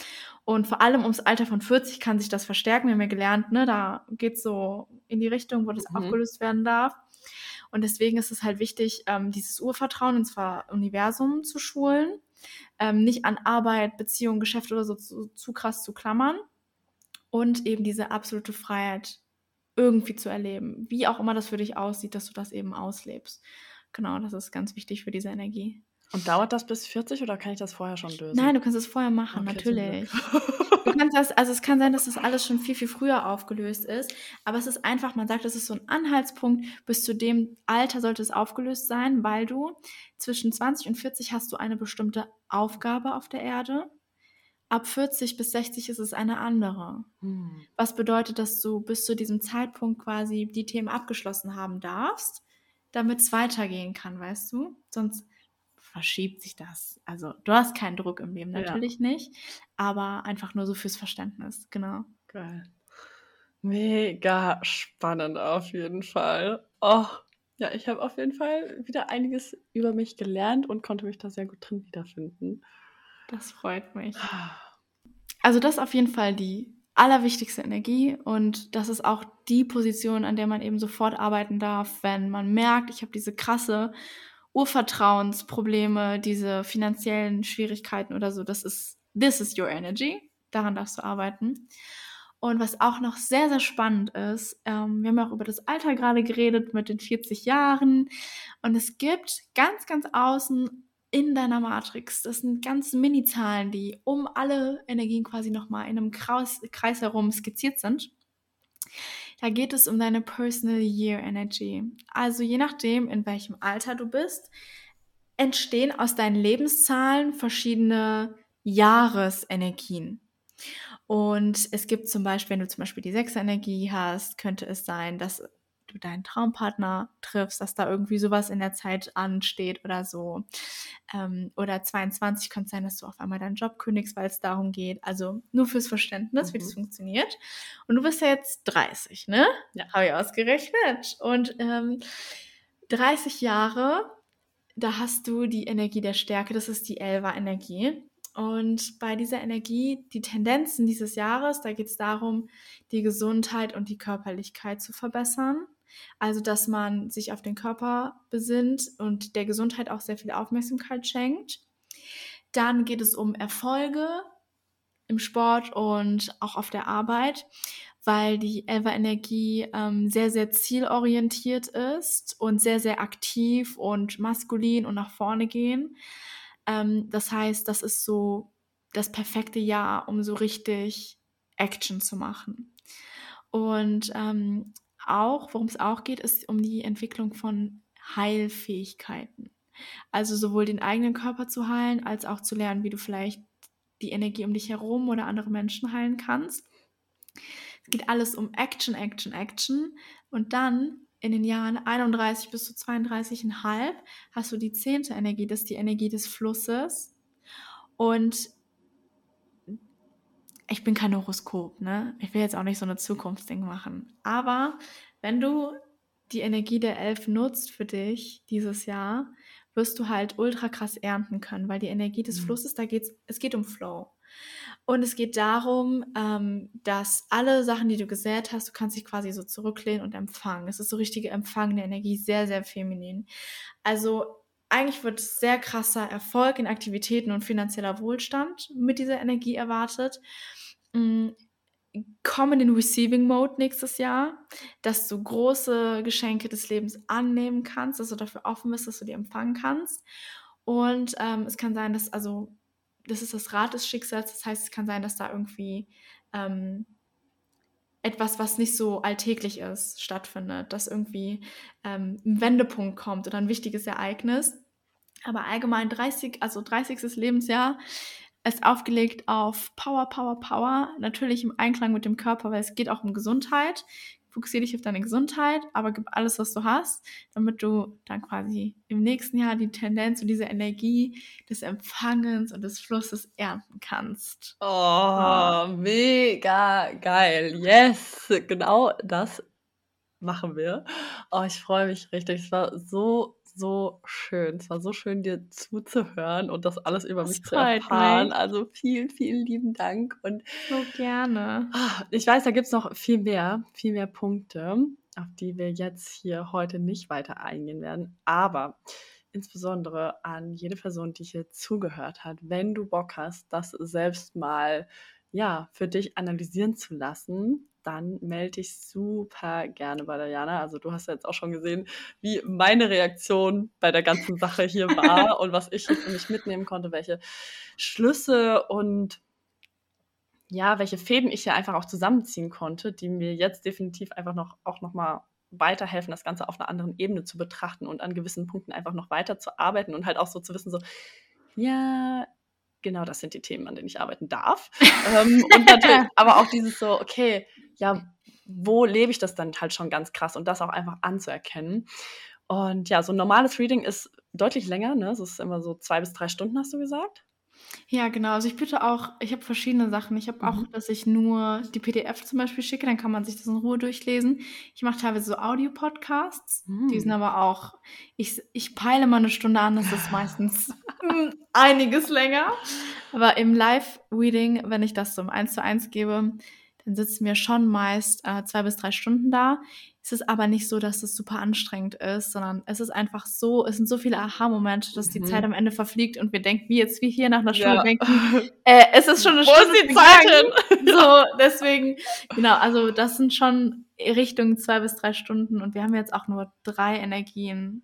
Und vor allem ums Alter von 40 kann sich das verstärken. Wir haben ja gelernt, ne? Da geht's so in die Richtung, wo das mhm. aufgelöst werden darf. Und deswegen ist es halt wichtig, ähm, dieses Urvertrauen ins Universum zu schulen, ähm, nicht an Arbeit, Beziehung, Geschäft oder so zu, zu krass zu klammern und eben diese absolute Freiheit irgendwie zu erleben, wie auch immer das für dich aussieht, dass du das eben auslebst. Genau, das ist ganz wichtig für diese Energie. Und dauert das bis 40 oder kann ich das vorher schon lösen? Nein, du kannst es vorher machen, okay, natürlich. du kannst das, also es kann sein, dass das alles schon viel, viel früher aufgelöst ist. Aber es ist einfach, man sagt, es ist so ein Anhaltspunkt. Bis zu dem Alter sollte es aufgelöst sein, weil du zwischen 20 und 40 hast du eine bestimmte Aufgabe auf der Erde. Ab 40 bis 60 ist es eine andere. Hm. Was bedeutet, dass du bis zu diesem Zeitpunkt quasi die Themen abgeschlossen haben darfst damit es weitergehen kann, weißt du? Sonst verschiebt sich das. Also du hast keinen Druck im Leben, natürlich ja. nicht, aber einfach nur so fürs Verständnis, genau. Geil. Mega spannend auf jeden Fall. Oh, ja, ich habe auf jeden Fall wieder einiges über mich gelernt und konnte mich da sehr gut drin wiederfinden. Das freut mich. Also das ist auf jeden Fall die allerwichtigste Energie und das ist auch die Position, an der man eben sofort arbeiten darf, wenn man merkt, ich habe diese krasse Urvertrauensprobleme, diese finanziellen Schwierigkeiten oder so. Das ist, this is your energy. Daran darfst du arbeiten. Und was auch noch sehr, sehr spannend ist, ähm, wir haben auch über das Alter gerade geredet mit den 40 Jahren. Und es gibt ganz, ganz außen in deiner Matrix. Das sind ganz Mini-Zahlen, die um alle Energien quasi nochmal in einem Kreis, Kreis herum skizziert sind. Da geht es um deine Personal Year Energy. Also je nachdem, in welchem Alter du bist, entstehen aus deinen Lebenszahlen verschiedene Jahresenergien. Und es gibt zum Beispiel, wenn du zum Beispiel die Sechsenergie hast, könnte es sein, dass du deinen Traumpartner triffst, dass da irgendwie sowas in der Zeit ansteht oder so. Ähm, oder 22 könnte sein, dass du auf einmal deinen Job kündigst, weil es darum geht. Also nur fürs Verständnis, mhm. wie das mhm. funktioniert. Und du bist ja jetzt 30, ne? Ja. Habe ich ausgerechnet. Und ähm, 30 Jahre, da hast du die Energie der Stärke, das ist die Elva-Energie. Und bei dieser Energie, die Tendenzen dieses Jahres, da geht es darum, die Gesundheit und die Körperlichkeit zu verbessern. Also, dass man sich auf den Körper besinnt und der Gesundheit auch sehr viel Aufmerksamkeit schenkt. Dann geht es um Erfolge im Sport und auch auf der Arbeit, weil die Elva-Energie ähm, sehr, sehr zielorientiert ist und sehr, sehr aktiv und maskulin und nach vorne gehen. Ähm, das heißt, das ist so das perfekte Jahr, um so richtig Action zu machen. Und ähm, auch, worum es auch geht, ist um die Entwicklung von Heilfähigkeiten. Also sowohl den eigenen Körper zu heilen, als auch zu lernen, wie du vielleicht die Energie um dich herum oder andere Menschen heilen kannst. Es geht alles um Action, Action, Action. Und dann in den Jahren 31 bis zu 32,5 hast du die zehnte Energie, das ist die Energie des Flusses. Und ich bin kein Horoskop, ne? Ich will jetzt auch nicht so eine Zukunftsding machen. Aber wenn du die Energie der Elf nutzt für dich dieses Jahr, wirst du halt ultra krass ernten können, weil die Energie des mhm. Flusses, da geht's, es geht um Flow. Und es geht darum, ähm, dass alle Sachen, die du gesät hast, du kannst dich quasi so zurücklehnen und empfangen. Es ist so richtige empfangene Energie, sehr, sehr feminin. Also eigentlich wird sehr krasser Erfolg in Aktivitäten und finanzieller Wohlstand mit dieser Energie erwartet. Mm, komm in den Receiving Mode nächstes Jahr, dass du große Geschenke des Lebens annehmen kannst, dass du dafür offen bist, dass du die empfangen kannst. Und ähm, es kann sein, dass, also, das ist das Rad des Schicksals, das heißt, es kann sein, dass da irgendwie ähm, etwas, was nicht so alltäglich ist, stattfindet, dass irgendwie ähm, ein Wendepunkt kommt oder ein wichtiges Ereignis. Aber allgemein 30, also 30. Lebensjahr ist aufgelegt auf Power, Power, Power. Natürlich im Einklang mit dem Körper, weil es geht auch um Gesundheit. Fokussiere dich auf deine Gesundheit, aber gib alles, was du hast, damit du dann quasi im nächsten Jahr die Tendenz und diese Energie des Empfangens und des Flusses ernten kannst. Oh, oh. mega geil. Yes, genau das machen wir. Oh, ich freue mich richtig. Es war so so schön. Es war so schön, dir zuzuhören und das alles über das mich zu erfahren. Mich. Also vielen, vielen lieben Dank. Und so gerne. Ah, ich weiß, da gibt es noch viel mehr, viel mehr Punkte, auf die wir jetzt hier heute nicht weiter eingehen werden. Aber insbesondere an jede Person, die hier zugehört hat, wenn du Bock hast, das selbst mal ja, für dich analysieren zu lassen, dann melde dich super gerne bei der Jana. Also du hast ja jetzt auch schon gesehen, wie meine Reaktion bei der ganzen Sache hier war und was ich hier für mich mitnehmen konnte, welche Schlüsse und ja, welche Fäden ich hier einfach auch zusammenziehen konnte, die mir jetzt definitiv einfach noch auch noch mal weiterhelfen, das Ganze auf einer anderen Ebene zu betrachten und an gewissen Punkten einfach noch weiter zu arbeiten und halt auch so zu wissen, so, ja, genau das sind die Themen, an denen ich arbeiten darf. ähm, und natürlich, aber auch dieses so, okay, ja, wo lebe ich das dann halt schon ganz krass und das auch einfach anzuerkennen. Und ja, so ein normales Reading ist deutlich länger, ne? Es ist immer so zwei bis drei Stunden, hast du gesagt? Ja, genau. Also ich bitte auch, ich habe verschiedene Sachen. Ich habe auch, mhm. dass ich nur die PDF zum Beispiel schicke, dann kann man sich das in Ruhe durchlesen. Ich mache teilweise so Audio-Podcasts, mhm. die sind aber auch, ich, ich peile mal eine Stunde an, das ist meistens einiges länger. Aber im Live-Reading, wenn ich das so im 1 zu 1 gebe, dann sitzen wir schon meist äh, zwei bis drei Stunden da. Es ist aber nicht so, dass es super anstrengend ist, sondern es ist einfach so, es sind so viele Aha-Momente, dass die mhm. Zeit am Ende verfliegt und wir denken, wie jetzt wie hier nach einer Stunde ja. denken, äh, es ist schon eine Wo Stunde. Ist die Zeit hin? so, deswegen, genau, also das sind schon Richtung zwei bis drei Stunden und wir haben jetzt auch nur drei Energien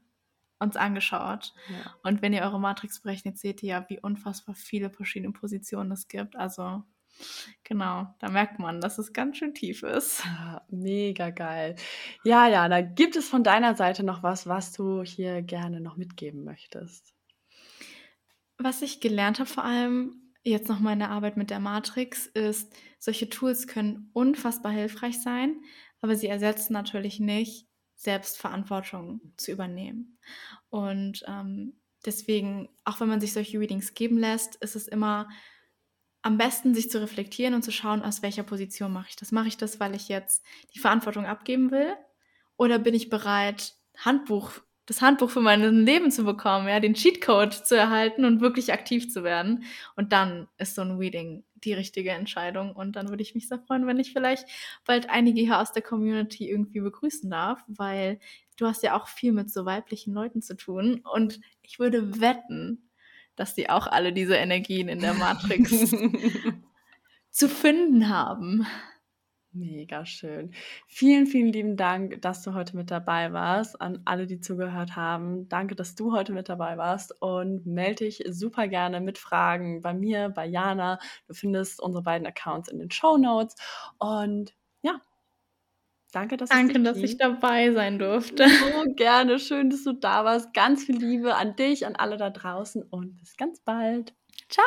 uns angeschaut. Ja. Und wenn ihr eure Matrix berechnet, seht ihr ja, wie unfassbar viele verschiedene Positionen es gibt. Also Genau, da merkt man, dass es ganz schön tief ist. Ja, mega geil. Ja, ja, da gibt es von deiner Seite noch was, was du hier gerne noch mitgeben möchtest. Was ich gelernt habe, vor allem jetzt noch meine Arbeit mit der Matrix, ist, solche Tools können unfassbar hilfreich sein, aber sie ersetzen natürlich nicht, Selbstverantwortung zu übernehmen. Und ähm, deswegen, auch wenn man sich solche Readings geben lässt, ist es immer am besten sich zu reflektieren und zu schauen, aus welcher Position mache ich das. Mache ich das, weil ich jetzt die Verantwortung abgeben will? Oder bin ich bereit, Handbuch, das Handbuch für mein Leben zu bekommen, ja, den Cheatcode zu erhalten und wirklich aktiv zu werden? Und dann ist so ein Reading die richtige Entscheidung. Und dann würde ich mich sehr freuen, wenn ich vielleicht bald einige hier aus der Community irgendwie begrüßen darf, weil du hast ja auch viel mit so weiblichen Leuten zu tun. Und ich würde wetten, dass die auch alle diese Energien in der Matrix zu finden haben. Mega schön. Vielen, vielen lieben Dank, dass du heute mit dabei warst. An alle, die zugehört haben. Danke, dass du heute mit dabei warst. Und melde dich super gerne mit Fragen bei mir, bei Jana. Du findest unsere beiden Accounts in den Show Notes. Und danke, dass, danke, dass ich dabei sein durfte. So gerne. Schön, dass du da warst. Ganz viel Liebe an dich, an alle da draußen und bis ganz bald. Ciao.